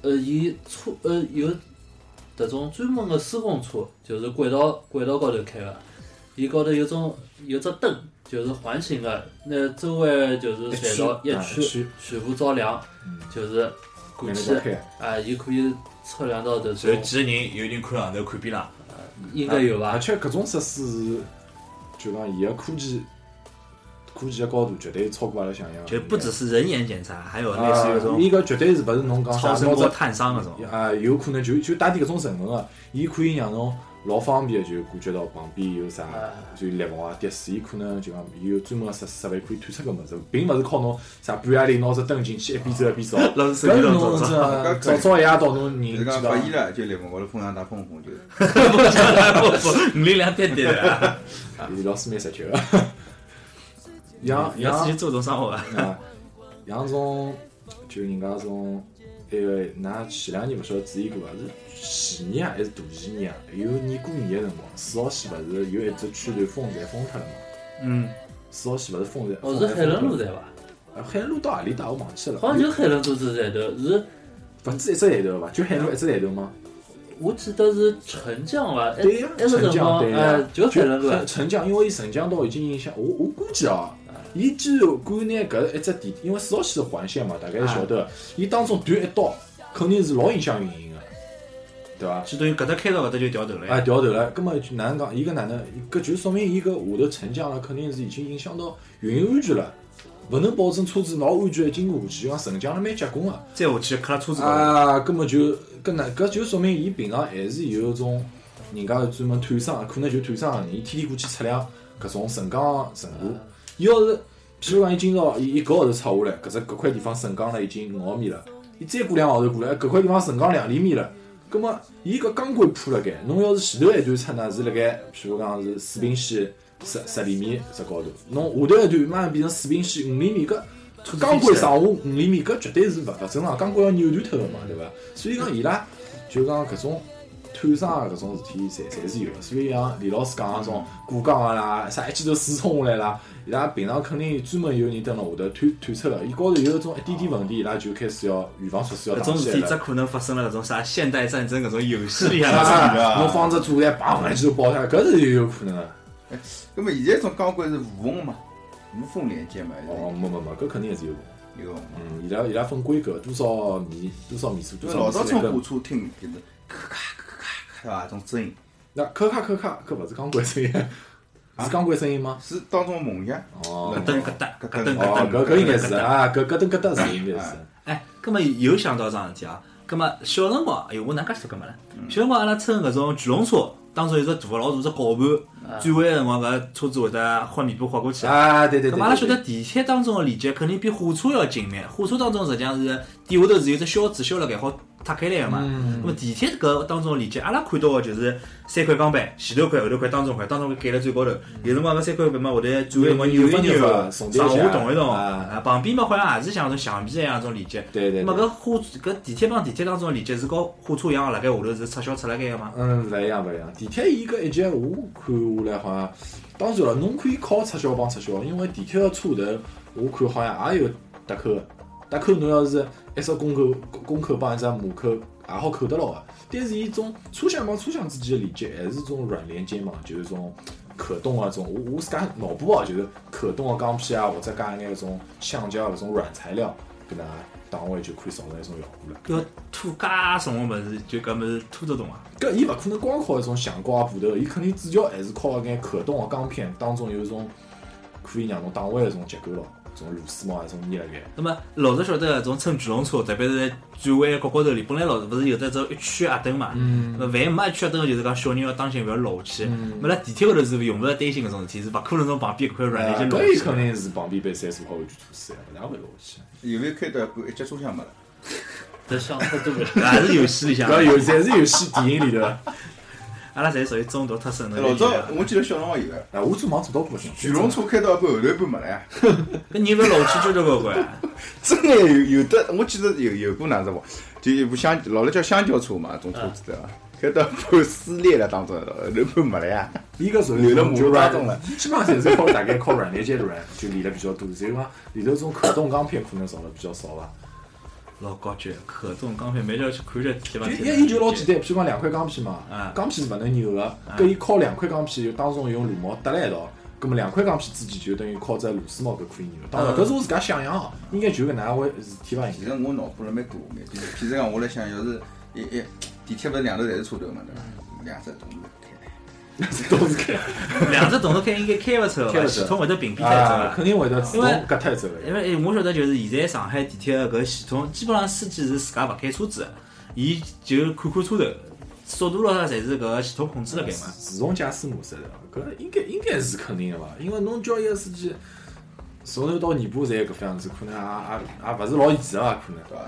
呃伊车呃有迭种专门个施工车，就是轨道轨道高头开个，伊高头有种有只灯，就是环形个，那周围就是隧道一啊圈区，全部照亮，嗯，就是过去啊，伊可以测量到迭所以种，几个人有人看上头看边浪，应该有伐？而且搿种设施是，就讲伊个科技，科技的高度绝对超过阿拉想象。就不只是人眼检查，还有类似于种伊搿绝对是勿是侬讲啥超声波探伤搿种。啊，有可能就就带点搿种成分个，伊可以让侬老方便的就感觉到旁边有啥啊就裂缝啊、滴水，伊可能就讲有专门个设设备可以探测搿物事，并勿是靠侬啥半夜里拿只灯进去一边走一边照。老是手搿是侬照照，这 <laughs> 早早一夜到侬人就讲发现了，就裂缝高头风上打风风就。<laughs> 五零两点点的，<laughs> 李老师蛮实球个。像像要自己做种生活啊。啊，像种就人家种那个，㑚前两年勿晓得注意过伐？是前年啊还是大前年啊？有年过年个辰光，四号线勿是有一只区段封站封脱了嘛？嗯，四号线勿是封站？哦，是海伦路站伐？啊，海伦路到何里搭我忘记了。好像就海伦路只站头，是勿止一只站头伐？就海伦一只站头吗？我记得是沉江伐？哎对呀，那个沉降辰光，对就海伦路。沉降，因为伊沉降到已经影响我，我估计啊，伊既然敢拿搿一只地，因为四号线是环线嘛，大概晓得，伊当中断一刀，肯定是老影响运营个，对伐？就等于搿搭开到搿搭就掉头了哎，呀。掉头了，葛末就哪能讲？伊搿哪能？搿就说明伊搿下头沉降了，肯定是已经影响到运营安全了，勿能保证车子老安全地经过下去，就讲沉降了蛮结棍个。再下去磕了车子。啊，根本就搿能搿就说明伊平常还是有种人家专门探伤，可能就探伤个人，伊天天过去测量搿种沉降程度。伊要是譬如讲，伊今朝伊伊搿号头测下来，搿只搿块地方沉降了已经五毫米了，伊再过两个号头过来，搿块地方沉降两厘米了。葛末伊搿钢轨铺辣盖，侬要是前头一段测呢是辣盖，譬如讲是水平线十十厘米只高头，侬下头一段马上变成水平线五厘米，搿钢轨上下五厘米，搿绝对是勿勿正常，钢轨要扭断脱个嘛，对伐？所以讲伊拉就讲搿种探伤啊搿种事体，侪侪是有的。所以像李老师讲个种过江个啦，啥一记头水冲下来啦，伊拉平常肯定专门有人蹲辣下头探探测个，伊高头有一种一点点问题，伊拉就开始要预防措施要搿种事体只。可能发生了搿种啥现代战争搿种游戏里向侬放只炸弹，砰一记头爆下来，搿是有可能个。那么现在种钢管是无缝嘛，无缝连接嘛，哦，没没没，搿肯定还是有。有。嗯，伊拉伊拉分规格，多少米多少米数，多少米数来分。乘火车听就是咔咔咔咔咔，对伐？种声音，那可卡可卡，搿勿是钢管声音，是钢管声音吗？是当中梦想。哦咯噔咯噔咯噔咯哦，噔，搿搿应该是。啊，搿搿噔搿噔是应该是。哎，葛么又想到桩事体啊，葛么小辰光，哎哟，我哪介说搿么了？小辰光阿拉乘搿种巨龙车，当中有只大个老大只搞盘，转弯个辰光搿车子会得滑面包滑过去。啊，对对对。咾阿拉晓得对地铁当中个连接肯定比火车要紧密，火车当中实际上是底下头是有只销子销辣盖好塌开来个嘛。嗯咁么地铁搿当中个连接，阿拉看到个就是三块钢板，前头块、后头块、当中块，当中块盖了最高头。有辰光搿三块板嘛会得转个辰光扭一扭上下动一动。啊啊，旁边嘛好像也是像种橡皮一样种连接。对对对咁么搿火搿地铁帮地铁当中个连接是和火车一样，辣盖下头是插销插辣盖个嘛？嗯，勿一样勿一样。地铁伊搿一节我看下来好像，当然了，侬可以靠插销帮插销，因为地铁个车头我看好像也有搭扣个，搭扣侬要是一只公口公口帮一只母口也好扣得牢个。但是伊种车厢帮车厢之间个连接还是种软连接嘛，就是种可动个种，我我自家脑补哦，就是可动个钢片啊，或者加一眼搿种橡胶搿种软材料，搿能档位就可以造成一种效果了。搿拖介重个物事，就搿物事拖得动啊？搿伊勿可能光靠一种橡胶啊布头，伊肯定主要还是靠一眼可动个钢片，当中有一种可以让侬打位一种结构咯，种螺丝帽啊，种捏辣盖。那么老早晓得搿种乘巨龙车，特别是转弯角高头里，本来老勿是有得只一圈压灯嘛？嗯那万一没一圈压灯，就是讲小人要当心勿要落下去。那辣地铁高头是用勿着担心搿种事体，是勿可能从旁边一块软连接落搿伊下去。肯定是旁边被三十号位举措施，勿大会落下去。有没有开到一半一节车厢没了？<laughs> 这想太多了。还是游戏里向，搿有侪是游戏电影里头。阿拉侪属于中毒特深的。老早我记得小辰光有个哎，我做忙做到过去，巨龙车开到一半，后头一半没了呀。搿人勿落去就这个关。<laughs> 真的有有的，我记得有有过哪只不？就一部香，老了叫香蕉车嘛，种车子对伐？开到一半撕裂了当中，后头一半没了呀。伊搿属于就软当中了，基本上侪是靠大概靠软连接软，就连了比较多。所以讲里头种可动钢片可能造了比较少伐。老高级，可种钢片，每朝去看着地方。就伊伊就老简单，譬如讲两块钢片嘛啊，钢片是勿能扭个，搿伊靠两块钢片就当中用螺帽搭辣一道，葛么两块钢片之间就等于靠只螺丝帽搿可以扭。当然，搿是我自家想象哦，应该就搿能介回事体伐？其实。我脑补了蛮多眼，就是譬如讲，我来想，要是一一地铁勿是两头侪是车头嘛，对伐？两只同时开，都是开，两只动作开应该开勿出系统会得屏蔽脱啊，个。肯定会得自动隔脱走因个。为我晓得就是现在上海地铁个搿系统，基本上司机是自家勿开车子的，伊就看看车头，速度咯啥侪是搿个系统控制辣盖嘛。自动驾驶模式的，搿应该应该是肯定的伐？因为侬叫一个司机从头到尾巴侪搿副样子，可能也也也勿是老现实伐？可能。对伐？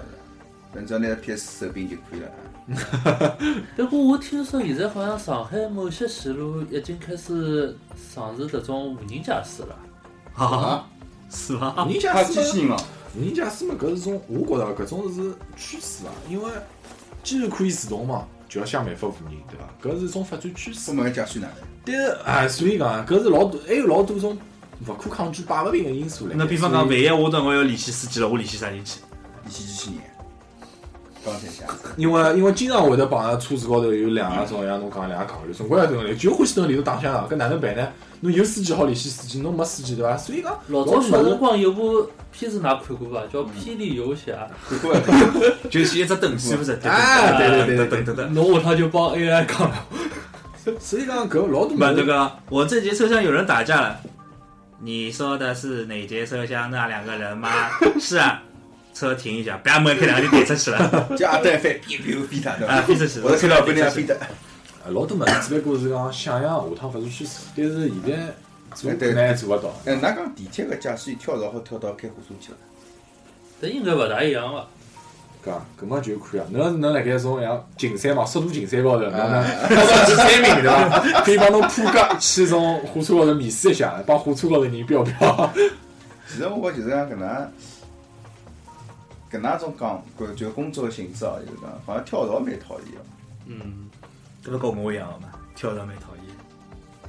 反正只要拿 PS 手柄就可以了。<laughs> 不过我听说现在好像上海某些线路已经开始尝试这种无人驾驶了。啊，是伐？无人驾驶嘛，机器人哦，无人驾驶嘛，搿是种我觉着搿种是趋势啊，因为既然可以自动嘛，就要想办法无人，对伐？搿是一种发展趋势出。门驾驶哪能？但是哎，所以讲搿是老多，还有老多种勿可抗拒、摆勿平个因素来。那比方讲，万一我等我要联系司机了，我联系啥人去？联系机器人，钢铁侠。因为因为经常会得碰着车子高头有两个种像侬讲两个戆头，总归要蹲里，就欢喜蹲里头打相啊，搿哪能办呢？侬有司机好联系司机，侬没司机对伐？所以讲老早小辰光有部片子㑚看过伐？叫《霹雳游侠就是一只灯，是不是？啊对对对对对对对》，。侬下趟就帮 AI 讲了。所以讲搿老多不，这个我这节车厢有人打架了。你说的是哪节车厢那两个人吗？是啊，车停一下，把门开，两个就怼出去了，<laughs> 加单飞，飞飞飞他，对啊，伐？飞出去。我都看到被人家飞的。啊老多物事只不过是讲想象下趟发展趋势，但是现在做可能还做勿到。哎，㑚讲地铁个驾驶员跳槽好跳到开火车去了？这应该勿大一样伐？搿搿么就可以啊！侬侬辣盖种像竞赛嘛，速度竞赛高头，<laughs> 侬能跑到前三名对伐？可以帮侬破格去从火车高头面试一下，帮火车高头人飙飙。其实我就是讲搿能，搿能种讲，搿就工作性质哦，就是讲好像跳槽蛮讨厌个。嗯，搿不跟我一样个嘛，跳槽蛮讨厌。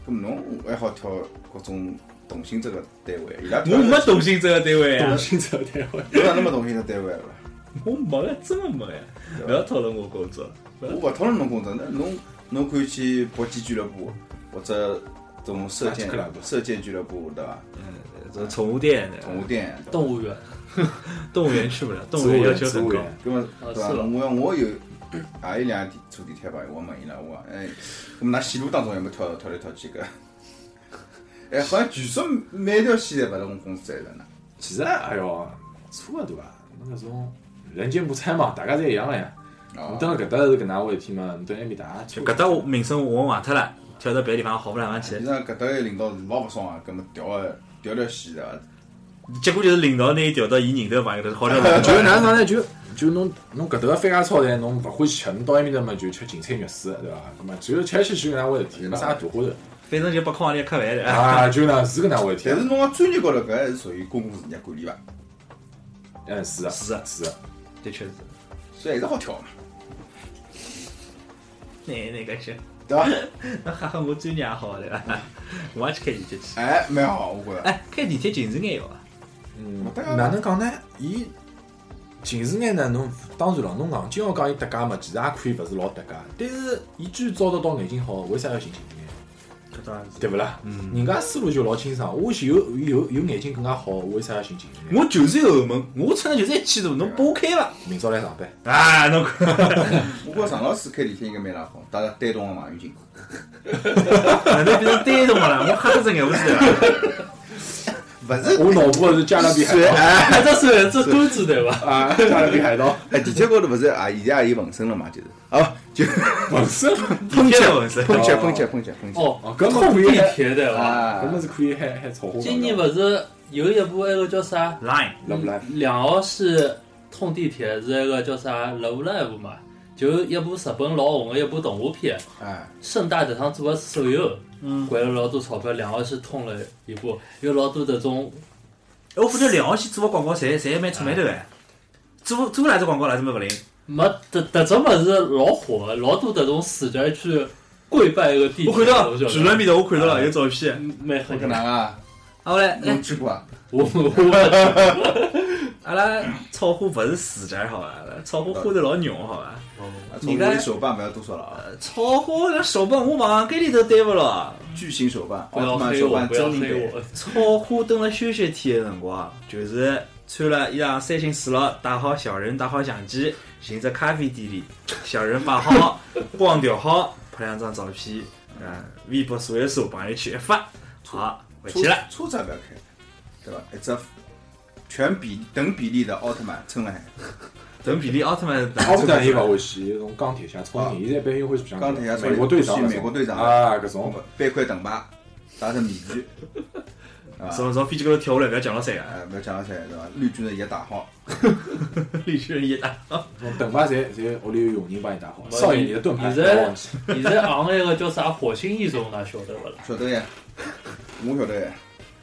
咁侬还好跳各种同性质个单位，伊拉我跳没动心这个单位啊动，心这单位，侬哪能没同性质单位了伐？我没个，真的没呀，不要讨论我工作。我勿讨论侬工作，那侬侬可以去搏击俱乐部或者种射箭俱乐部射箭俱乐部对伐？这宠物店的，宠物店，动物园。<laughs> 动物园去不了，动物物园要园求很高。咁么啊对伐？是了我我有也有辆地坐地铁吧，我问伊拉，我讲哎，咁㑚线路当中有没有跳跳来跳去个？<laughs> 哎，好像据说每条线侪勿是我们公司赚的呢。其实哎哟，差勿多啊。侬搿种人间不猜嘛，大家侪一样个呀。哦侬等了搿搭是搿能回事体嘛，侬等埃面大家就搿搭我名声混坏脱了，跳到别个地方好不来往去实际。上搿搭个领导是老勿爽啊，搿么调个调条线对伐？结果就是领导拿伊调到伊认得朋友头，好条路。<laughs> 就是哪能讲呢？就就侬侬搿搭个番茄炒蛋侬勿欢喜吃，侬到埃面搭嘛就吃芹菜肉丝，对伐？搿么只有吃来吃去搿能回事体，没啥大花头。反正就拨坑里吃饭的。啊，就那是搿能回事体但。是侬讲专业高头搿还是属于公共事业管理伐？嗯，是啊，是啊是啊。的确是。所以还是好跳嘛，那那个行，对伐？<laughs> 那哈哈，我专业也好对伐？<laughs> 我也去开地铁去。哎，蛮好，我觉着。哎，开地铁近视眼要啊。嗯哪能讲呢？伊近视眼呢，侬当然了，侬硬劲要讲伊搭界嘛，其实也可以勿是老搭界。但是伊既然照得到眼睛好，为啥要寻近视眼？搿当然。对勿啦？人家思路就老清爽。我有有有眼睛更加好，为啥要寻近视眼？我就是有后门，我出来就是一千度，侬拨我开伐？明朝来上班。啊，侬看，我觉着常老师开地铁应该蛮拉好，带着单动个望远镜。哪能变成单动了？我吓得真眼不是伐？勿是，我脑补的是加勒比海盗哎这是这钩子对伐？啊，加勒比海盗哎，地铁高头勿是啊，现在也有纹身了嘛，就是啊，就纹身喷漆纹身。喷漆喷漆喷漆喷漆。哦哦，搿么通地可以还，铁对伐？啊搿么是可以还还炒货。今年勿是有一部那个叫啥？line line？两号线通地铁是那个叫啥《Love Live》嘛？就一部日本老红的一部动画片，哎，盛大这趟做个手游，嗯，掼了老多钞票，两号线通了一部，有老多这种我发觉两号线做个广告，侪侪蛮出名头哎。做做哪只广告哪只么勿灵？没这这种物事老火的，老多这种死宅去跪拜一个地铁，我看到晓得巨人面头，我看到了有照片。嗯蛮狠的。啊？啊，后来来侬去过啊？我我 <laughs> 阿拉炒货勿是死宅好伐？炒货花头老牛好伐？啊从我的手办不要多说了啊，呃炒货那手办我房间里头对勿咯？巨型手办，不要奥特曼手办黑我，不要真人版。黑我。炒货蹲辣休息天的辰光，就是穿了一辆三星四六，带好小人，带好相机，寻只咖啡店里，小人摆好，<laughs> 光调好，拍两张照片，啊，微博刷一刷，朋友圈一发，好，回去了。车子也不要开，对吧？一只全比等比例的奥特曼称了海，<laughs> 等比例奥特曼 <laughs> 奥特曼伊勿欢喜，有种钢铁侠超人，现在一般又欢喜像钢铁侠超人美国队长，美国队长啊，搿种背块盾牌，戴着面具，啊，从从飞机高头跳下来，勿要降落伞啊！哎，不要降落伞，对吧？绿巨人也打好，<laughs> 绿巨人也打，好盾牌侪侪屋里有佣人帮伊打好。少爷，你的盾牌现在不要忘记。现在昂那个叫啥火星异种，哪晓得勿啦？晓得呀，我晓得呀。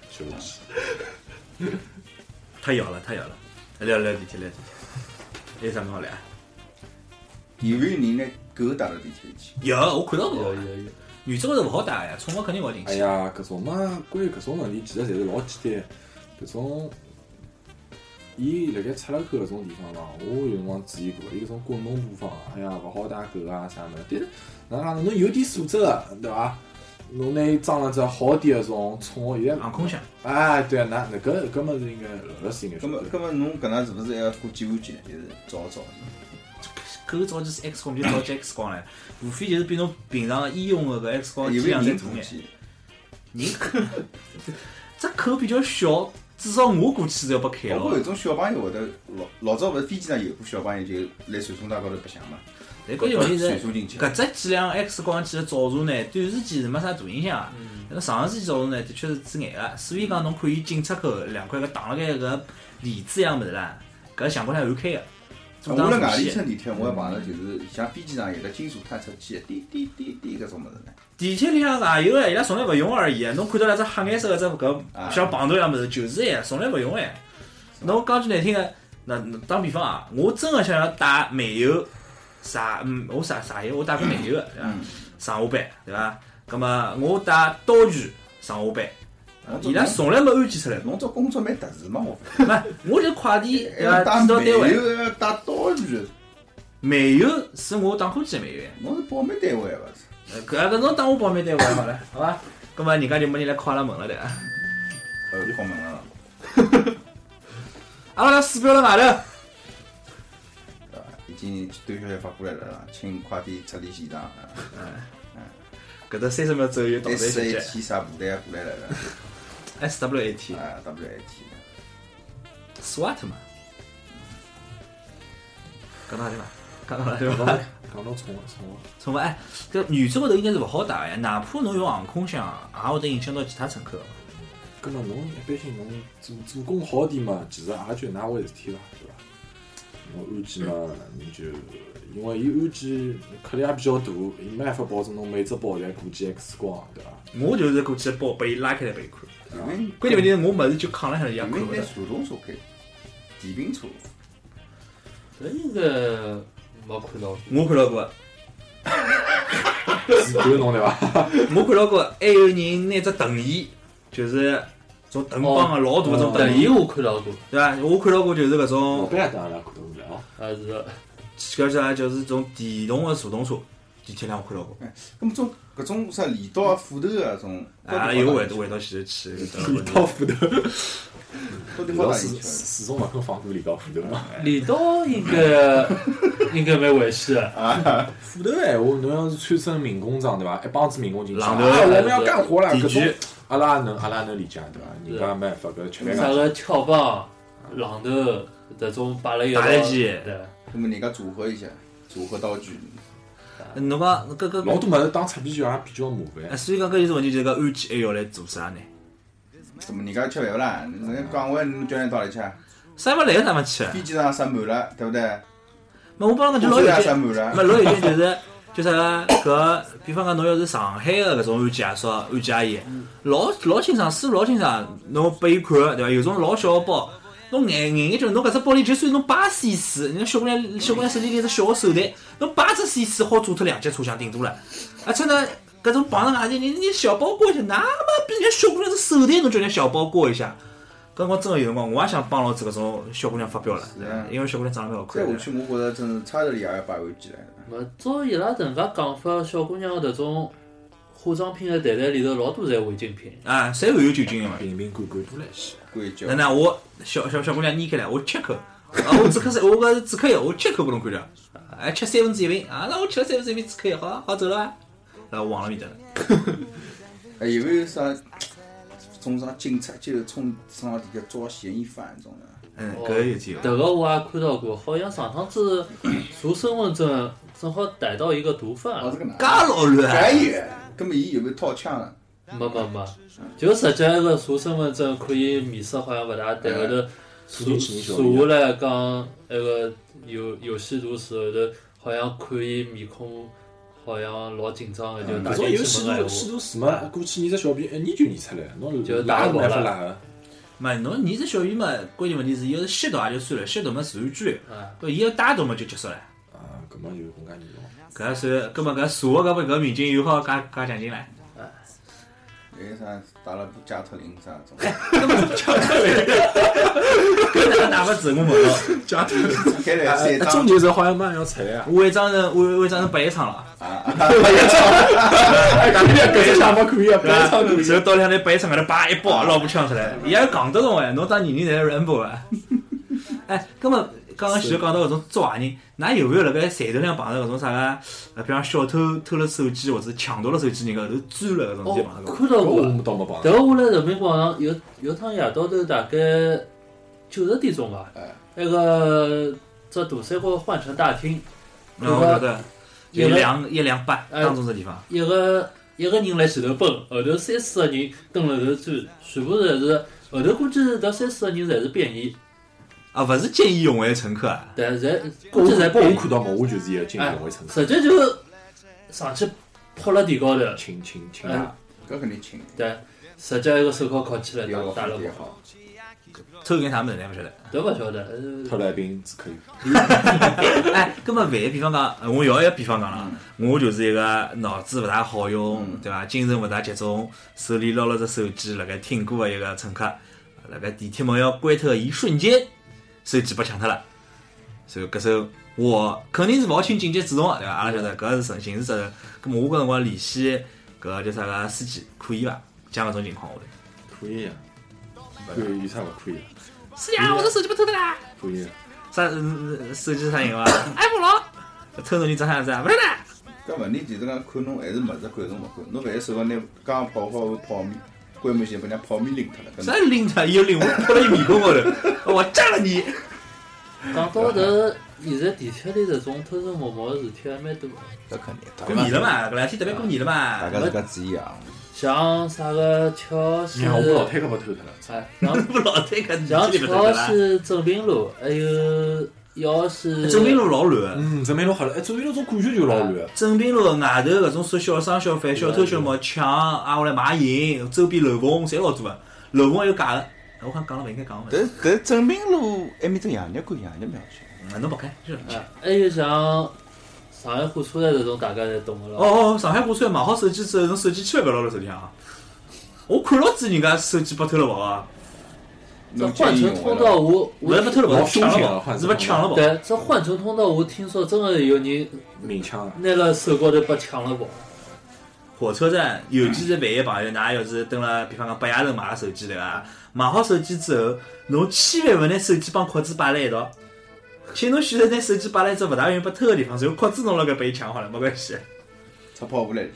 晓得起。太远了，太远了！聊聊地铁，聊地铁，还有啥么好聊？有没有人拿狗带到地铁里去？有，我看到有过。有有，女子高头勿好带呀，宠物肯定勿好进去。哎呀，搿种嘛，关于搿种问题，其实侪是老简单。搿种，伊辣盖出入口搿种地方嘛，我有辰光注意过，伊搿种滚动播放啊，哎呀，勿好带狗啊啥物事。但是哪能讲呢？侬有点素质个，对伐？侬拿伊装了只好点搿种宠物，现在航空箱。哎，对啊，那那搿搿么是应该俄罗斯应该那么，那么侬搿能是勿是还要过检安检呢？就是照一照。狗照就是 X 光，就照起 X 光唻，无非就是比侬平常医用的搿 X 光 <laughs> 有量再大眼。人口，<laughs> 这口比较小，至少我过去是要被开了包括有。种小朋友会得老老早勿是飞机上有过小朋友就来传送带高头白相嘛，但关键问题是。搿只剂量 X 光机的照射呢，短时间是没啥大影响啊。但是长时间照射呢，的确是致眼个。所以讲，侬看伊进出口两块搿挡辣盖搿帘子一样物事啦，搿相关来暗开个。我辣外地乘地铁，我还碰着就是像飞机上有个金属探测器，滴滴滴滴搿种物事呢。地铁里向也有哎，伊拉从来勿用而已。侬看到那只黑颜色个只搿啊像棒头一样物事，就是哎，从来勿用哎。侬讲句难听个，那那打比方啊，我真个想要带煤油啥，嗯，我啥啥油，我带过煤油个，对伐？上下班，对伐？葛么我带刀具上下班，伊拉从来没安检出来。侬这工作蛮特殊嘛，我发没，我就快递对伐？要打寄到单位，打刀具，煤油是我打火机的煤油。侬是保密单位勿是？搿搿侬当我保密单位好了，好伐？葛么人家就没人来敲阿拉门了对伐？呃，就好问了，阿拉鼠标辣外头。对伐？已经短消息发过来了啦，请快点撤离现场。啊 <laughs> 搿搭三十秒之后又倒再试一退一节天啥部队也过来了，，SWAT <laughs> 啊，WAT。SWAT 嘛，讲到哪里嘛？讲到哪里嘛讲到？宠物宠物，宠物哎，搿原则高头应该是勿好打呀，哪怕侬用航空箱，也会得影响到其他乘客。搿么侬一般性侬做做工好点嘛，其实也就那回事体了，对伐？侬安检嘛，侬就因为伊安检客量也比较大，伊没办法保证侬每只包侪过检 X 光，对伐？我就是过去包把伊拉开来拨伊看。关键问题是我物事就扛了海头，伊也因为拿看勿着。手动车开，电瓶车，搿应该没看到过。我看到过，是看侬对伐？我看到过，还有人拿只藤椅，就是种藤帮个老大个种哦藤椅，我看到过，对伐？我看到过就是搿种老种，板也当然看到过啊是搿叫啥？就是种电动个助动车，地铁上我看到过。那么种搿种啥镰刀啊、斧头啊，种到啊，又回到回到前头去，镰刀 <laughs> 斧头，到底李高始？始终勿肯放过镰刀斧头嘛。镰刀应该 <laughs> 应该蛮危险的，斧头闲话，侬要是穿身民工装对伐？一帮子民工进去，啊，我们要干活了，搿种阿拉也能阿拉也能理解对伐？人家没办法，搿吃饭上啥个撬棒、榔头这种摆了一道打雷机对，那么人家组合一下，组合道具，侬讲搿搿搿，老多物事打擦边球也比较麻哎，烦。所以讲搿就是问题，就是讲安检还要来做啥呢？那么人家吃饭勿啦？人家岗位侬叫人到哪里去啊？啥勿来个啥么去？飞机上塞满了，对不对？那我帮侬讲就老有劲，塞满了没。老有劲就是。<laughs> 就啥个搿，比方讲侬要是上海个搿种安检阿叔、安检阿姨，老老清爽，思路老清爽，侬拨伊看对伐？有种老小个包，侬眼眼眼就侬搿只包里就算侬摆 C 四，人家小姑娘小姑娘手里拎只小个手袋，侬摆只 C 四好做脱两节车厢顶多了，而且呢，搿种绑上外头，你你小包裹一下，那么比人家小姑娘只手袋侬叫人家小包裹一下，搿辰光真个有辰光，我也想帮牢子搿种小姑娘发飙了，因为小姑娘长得蛮好看。再下去，我觉着真是差头里也要摆回去了。勿照伊拉迭能介讲法，小姑娘搿种化妆品个袋袋里头老多侪违禁品，啊，侪含有酒精个嘛。瓶瓶罐罐多来些，关脚那，那我小小小姑娘捏开来，我吃口，啊，我只喝三，我搿是止咳药，我吃口拨侬看掉，还吃三分之一瓶，啊，那我吃了三分之一瓶止咳药，好好走了伐？然后忘了面搭了。还 <laughs> 有没有啥种上警察就冲上底下抓嫌疑犯这种的？嗯，哦搿个有劲迭个我也看到过，好像上趟子查身份证正好逮到一个毒贩哦，，这个哪？介老乱根本伊有没有掏枪了？没没没，就直接那个查身份证可以面色好像勿大对，后头查下来讲那个有有吸毒时后头好像看伊面孔好像老紧张的，就搿打进种有吸毒吸闲毒史嘛，过去验只小便一验就验出来，侬就拉是没打跑了办法拉个。嘛，侬你只小便嘛，关键问题是，要是吸毒也就算了，吸毒嘛自然拘留，话，啊，搿伊要带毒嘛就结束了。啊，搿么就更加严重。搿算，搿么搿数个搿搿民警又好加加奖金唻。还有啥打了部加特林啥种？<laughs> 搿哪哪勿走我问到，家头，开来三中张间是好像马上要出来啊！违章人违违章人白一场了。啊，<laughs> 哎，搿边搿只想法可以啊，不要唱可以。然后到两台白场搿头叭一包，捞部枪出来，伊也讲得动哎，侬当年人侪是 Rambo 啊。<laughs> 哎，葛么刚刚前头讲到搿种抓坏人，㑚有没有辣盖站头上碰着搿种啥个？呃，比方小偷偷了手机或者抢夺了手机人家后头追了搿种，就碰哦着，过。看到过搿我。们倒没碰迭个我辣人民广场有有趟夜到头，大概九十点钟伐哎，那个这大三角换乘大厅，嗯，我晓得，就有两一两八哎当中这地方。一个一个人辣前头奔，后头三四个人跟后头追，全部侪是后头估计迭三四个人侪是便衣，啊，勿是见义勇为乘客啊，但侪我估计侪我看到嘛，我就是一个见义勇为乘客，直接就上去扑辣地高头，亲亲亲哎啊！搿肯定亲，对，直接一个手铐铐起来打打了好。偷眼啥物事呢？勿晓得。都勿晓得，呃偷了一瓶止咳药，<laughs> 哎，搿么万一比方讲，呃我要一个比方讲了，我就是一个脑子勿大好用，对伐？精神勿大集中，手里捞了只手机，辣盖听歌的一个乘客，辣盖地铁门要关脱的一瞬间，手机被抢脱了。所以搿时候我肯定是勿好请紧急制动的，对伐？阿拉晓得搿是刑刑事责任。葛么我搿辰光联系搿叫啥个司机，可以伐？像搿种情况下头，可以啊，可以有啥勿可以啊？是呀，我的手机被偷脱啦。可以啊，啥呃手机是啥型号啊？iPhone 六，偷侬你长啥样子啊？勿晓得。搿问题其实讲看侬还是物事管侬勿管，侬万一手高拿刚泡好个泡面，关门前把人家泡面拎脱了，搿啥拎他？伊要拎我泼到伊面孔高头，<laughs> 我炸了你！讲到头，现在地铁里这种偷偷摸摸的事体还蛮多的，搿肯定。过年了嘛，搿两天特别过年了嘛大。家自家注意啊！像啥个桥西，让我老太搿勿偷脱了。哎，像 <laughs> 不老太搿像桥。西正平路，还有要是正滨路老乱，嗯，正滨路好了，哎，正滨路种感觉就老乱。正滨路外头搿种说小商小贩、小偷小摸抢啊，下来卖淫，周边楼缝侪老多个，楼缝还有假个。我看讲了勿应该讲个，但但正滨路埃面只洋肉馆洋肉庙去，嗯侬勿开，就是啊，还有像上海火车站这种，大家侪懂个哦了。哦，上海火车站买好手机之后，侬手机千万勿要拿辣手里向啊！我看牢子人家手机被偷了跑啊！这侬换乘通道我勿我是被偷了跑，老抢了凶险是被抢了跑。对，这换乘通道我听说真的有人明抢了，拿了手高头被抢了跑。火车站，尤其是万一朋友，㑚要是蹲了，比方讲八夜头买了手机对伐？买好手机之后，侬千万勿拿手机帮壳子摆辣一道，请侬选择拿手机摆辣一只勿大容易被偷个地方，然后壳子弄了搿被伊抢好了，没关系。插泡芙来。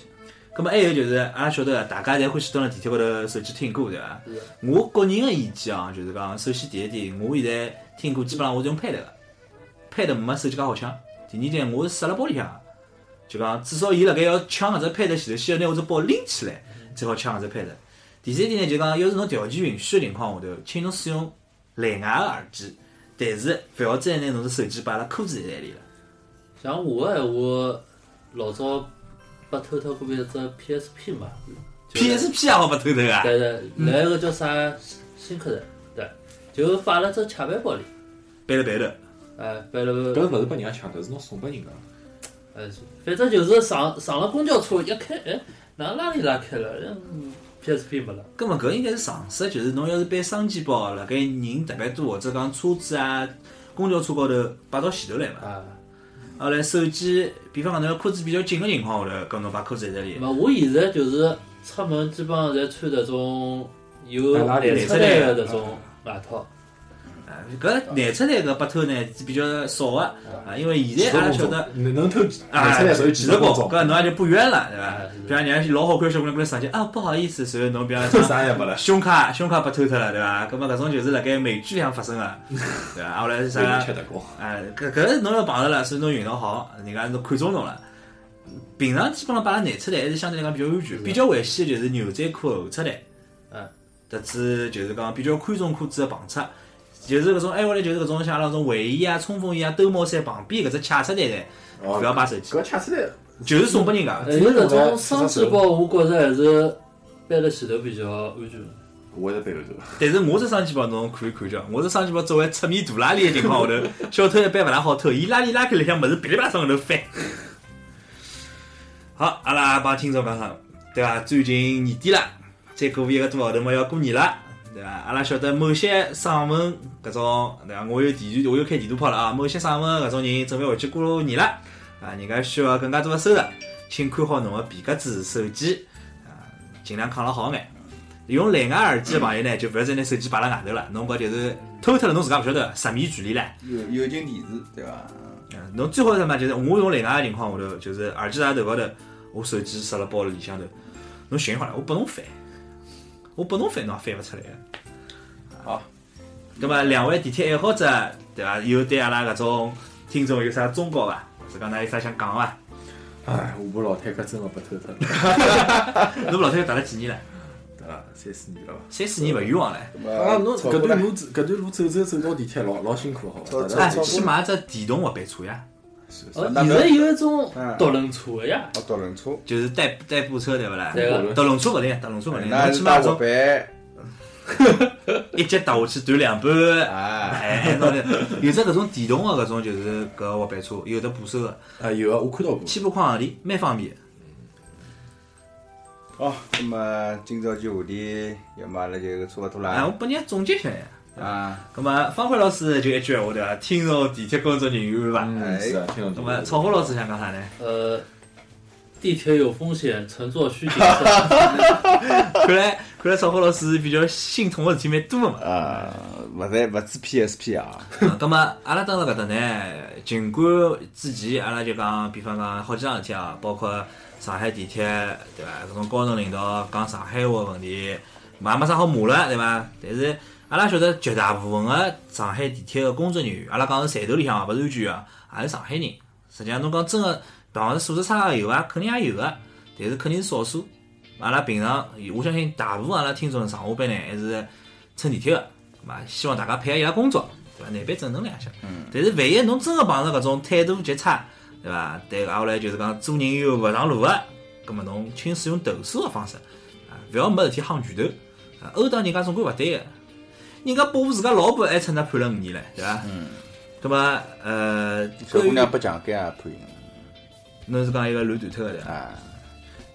咁么还有就是，阿拉晓得大家侪欢喜蹲辣地铁高头手机听歌对伐？我个人个意见啊，就是讲，首先第一点，我现在听歌基本上我是用 pad 个，pad 没手机介好抢。第二点，我是塞辣包里向，就讲至少伊辣盖要抢搿只 pad 前头，先要拿我只包拎起来，才好抢搿只 pad。第三点呢，就讲，要是侬条件允许个情况下头，请侬使用蓝牙个耳机，但是勿要再拿侬只手机摆辣裤子袋里了。像我个闲话，老早被偷偷过一只 PSP 嘛 PSP 也好被偷偷啊！对对，来一个叫啥新客人，对，就放了只卡板包里，背了背头，哎，背了搿是勿是拨人家抢的，是侬送拨人家。哎，反正就是上上了公交车一开，哎，哪拉里拉开了，嗯，PSP 没了，咁么搿应该是常识，就是侬要是背双肩包，辣盖人特别多或者讲车子啊、公交车高头摆到前头来嘛。啊，后来手机，比方讲侬裤子比较紧个情况下头，搿侬把裤子在这里。那么我现在就是出门基本上侪穿这种有拉链内侧带的这种外套，啊，搿内侧带搿被偷呢是比较少个啊，因为现在阿拉晓得。能能偷啊，出来属于几十公，几十公搿侬也就不冤了，对伐？比方人家老好看小姑娘过来上去啊，不好意思，随后侬比方 <laughs> 讲啥也没了，胸卡胸卡被偷脱了，对伐？搿么搿种就是辣盖美剧里向发生个，<laughs> 对伐？后来是啥。哎，搿搿侬要碰着了，所以侬运道好，人家侬看中侬了。平常基本上摆辣内出来还是相对来讲比较安全，比较危险的就是牛仔裤的后侧袋，嗯，特子就是讲比较宽松裤子的旁侧，就是搿种挨下来就是搿种像阿拉种卫衣啊、冲锋衣啊、兜帽衫旁边搿只卡侧袋袋，哦勿要摆手机，搿恰起来，就是送拨人家。还有搿种双肩包，我觉着还是背辣前头比较安全。我也是背后头。但是我这双肩包侬可以看叫，我这双肩包作为侧面大拉链的情况下头，小偷一般勿大好偷，伊拉链拉开里向物事噼里啪啦从后头翻。<laughs> 好，阿拉帮听众讲讲，对伐？最近年底了，再过一个多号头嘛要过年了，对伐？阿拉晓得某些省份搿种，对伐？我有地图，我又开地图炮了啊！某些省份搿种人准备回去过年了，啊，人家需要更加多的收入，请看好侬个皮夹子、手机，啊，尽量扛了好眼。用蓝牙耳机的朋友呢，就勿要再拿手机摆辣外头了，侬搿就是偷脱了，侬自家勿晓得十米距离唻。有有进电视对伐？嗯侬最好什么？就是我用蓝牙的情况下头，就是耳机戴头高头，我手机塞辣包里向头，侬寻好了，我拨侬翻，我拨侬翻，侬也翻勿出来个。好，葛么两位地铁爱好者，对伐？有对阿拉搿种听众有啥忠告伐？或者讲㑚有啥想讲伐？哎，我部老太搿真个被偷脱了，<laughs> 侬老太太打了几年了？对伐？三四年了伐？三四年勿冤枉唻。啊，侬搿段路走，搿段路走走走到地铁老老辛苦，好伐？哎，大家去买只电动滑板车呀，哦，现在有一种嗯独轮车的呀，哦，独轮车，就是代代步车对勿啦？对个，独轮车勿灵，独轮车勿灵，那侬起码 <laughs> 一节踏下去断两半。哎，哎，侬有只搿种电动的搿种就是搿滑板车，有的部手的，啊有啊，我看到过。起步框行钿，蛮方便的。好，那么今朝就话题，要么阿拉就差勿多哎，我了拨人家总结一下呀。啊。葛么方辉老师就一句闲话对伐？听从地铁工作人员伐？嗯，是啊，听到葛么草花老师想讲啥呢？呃，地铁有风险，乘坐需谨慎。看来看来，超火老师比较心痛个事体蛮多个嘛。啊，勿在勿止 PSP 啊，嗯咁么，阿拉蹲辣搿搭呢，尽管之前阿拉就讲，比方讲好几桩事体啊，包括上海地铁对伐？搿种高层领导讲上海话个问题，也没啥好骂了对伐？但是阿拉晓得绝大部分个上海地铁个工作人员，阿拉讲是站头里向啊，勿是安全啊，也是上海人。实际上侬讲真个办公室素质差个有伐？肯定也有个，但是肯定是少数。阿拉平常，我相信大部分阿拉听众上下班呢还是乘地铁个，对伐？希望大家配合伊拉工作，对伐？难办正能量些。嗯但是万一侬真个碰着搿种态度极差，对伐？对，挨下来就是讲做人又勿上路个，葛末侬请使用投诉个方式，啊，勿要没事体夯拳头，啊，殴打人家总归勿对个。人家保护自家老婆还趁他判了五年唻，对伐？嗯，葛末呃，小姑娘不强奸也判刑侬是讲一个乱断脱个对伐？啊，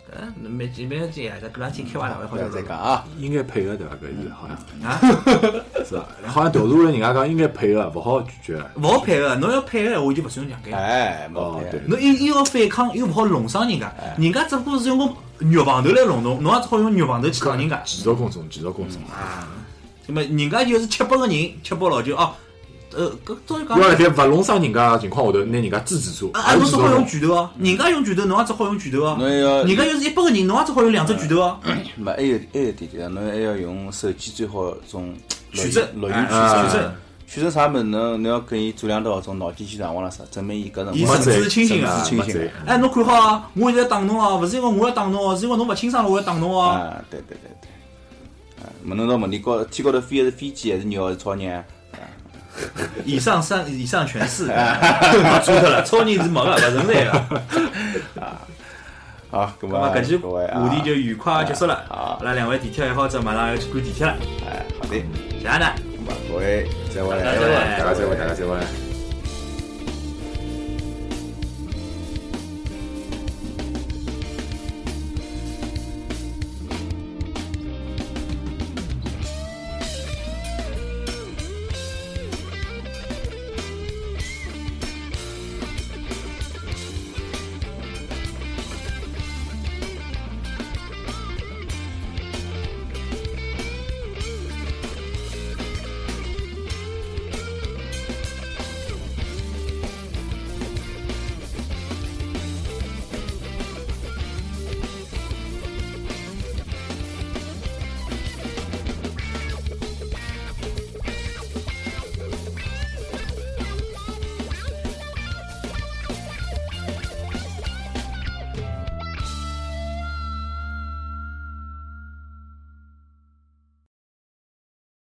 搿蛮蛮蛮紧啊，这搿两天开玩笑好不要像再讲啊，应该配合对伐？搿是好像啊，<laughs> 是吧？好像调查了人家讲应该配合，勿好拒绝。勿好配合，侬要配合闲话就勿算强奸。哎，没配哦对侬又又要反抗，又勿好弄伤人家，人家只不过是用个肉棒头来弄侬，侬也只好用肉棒头去打人家。继续工作，继续工作。啊，那么人家就是吃饱个人，吃饱老酒哦，呃，搿照理讲要，辣盖勿弄伤人家的情况下头，拿人家制止住，啊，侬只好用拳头哦，人家用拳头，侬也只好用拳头哦。侬要人家就是一百个人，侬也只好用两只拳头哦。<coughs> 没还有还有一点点，侬还要用手机最好种录取证录音哎取证取证取证啥物事？侬侬要跟伊做两道种脑筋急转弯了啥，证明伊搿辰光伊神志清醒啊神志清醒哎，侬看好啊，我现在打侬哦，勿是因为我要打侬哦，是因为侬勿清爽了，我要打侬哦。啊，对对对对。啊，问侬到问题高天高头飞的是飞机还是鸟还是超人啊？以上三，以上全是，错脱了，超人是没个，勿存在个。好，咁么那么搿期话题就愉快结束了。好阿拉两位地铁爱好者马上要去赶地铁了，哎，好的，谢谢呢。各位再会。大家再会大家再会，大家再会。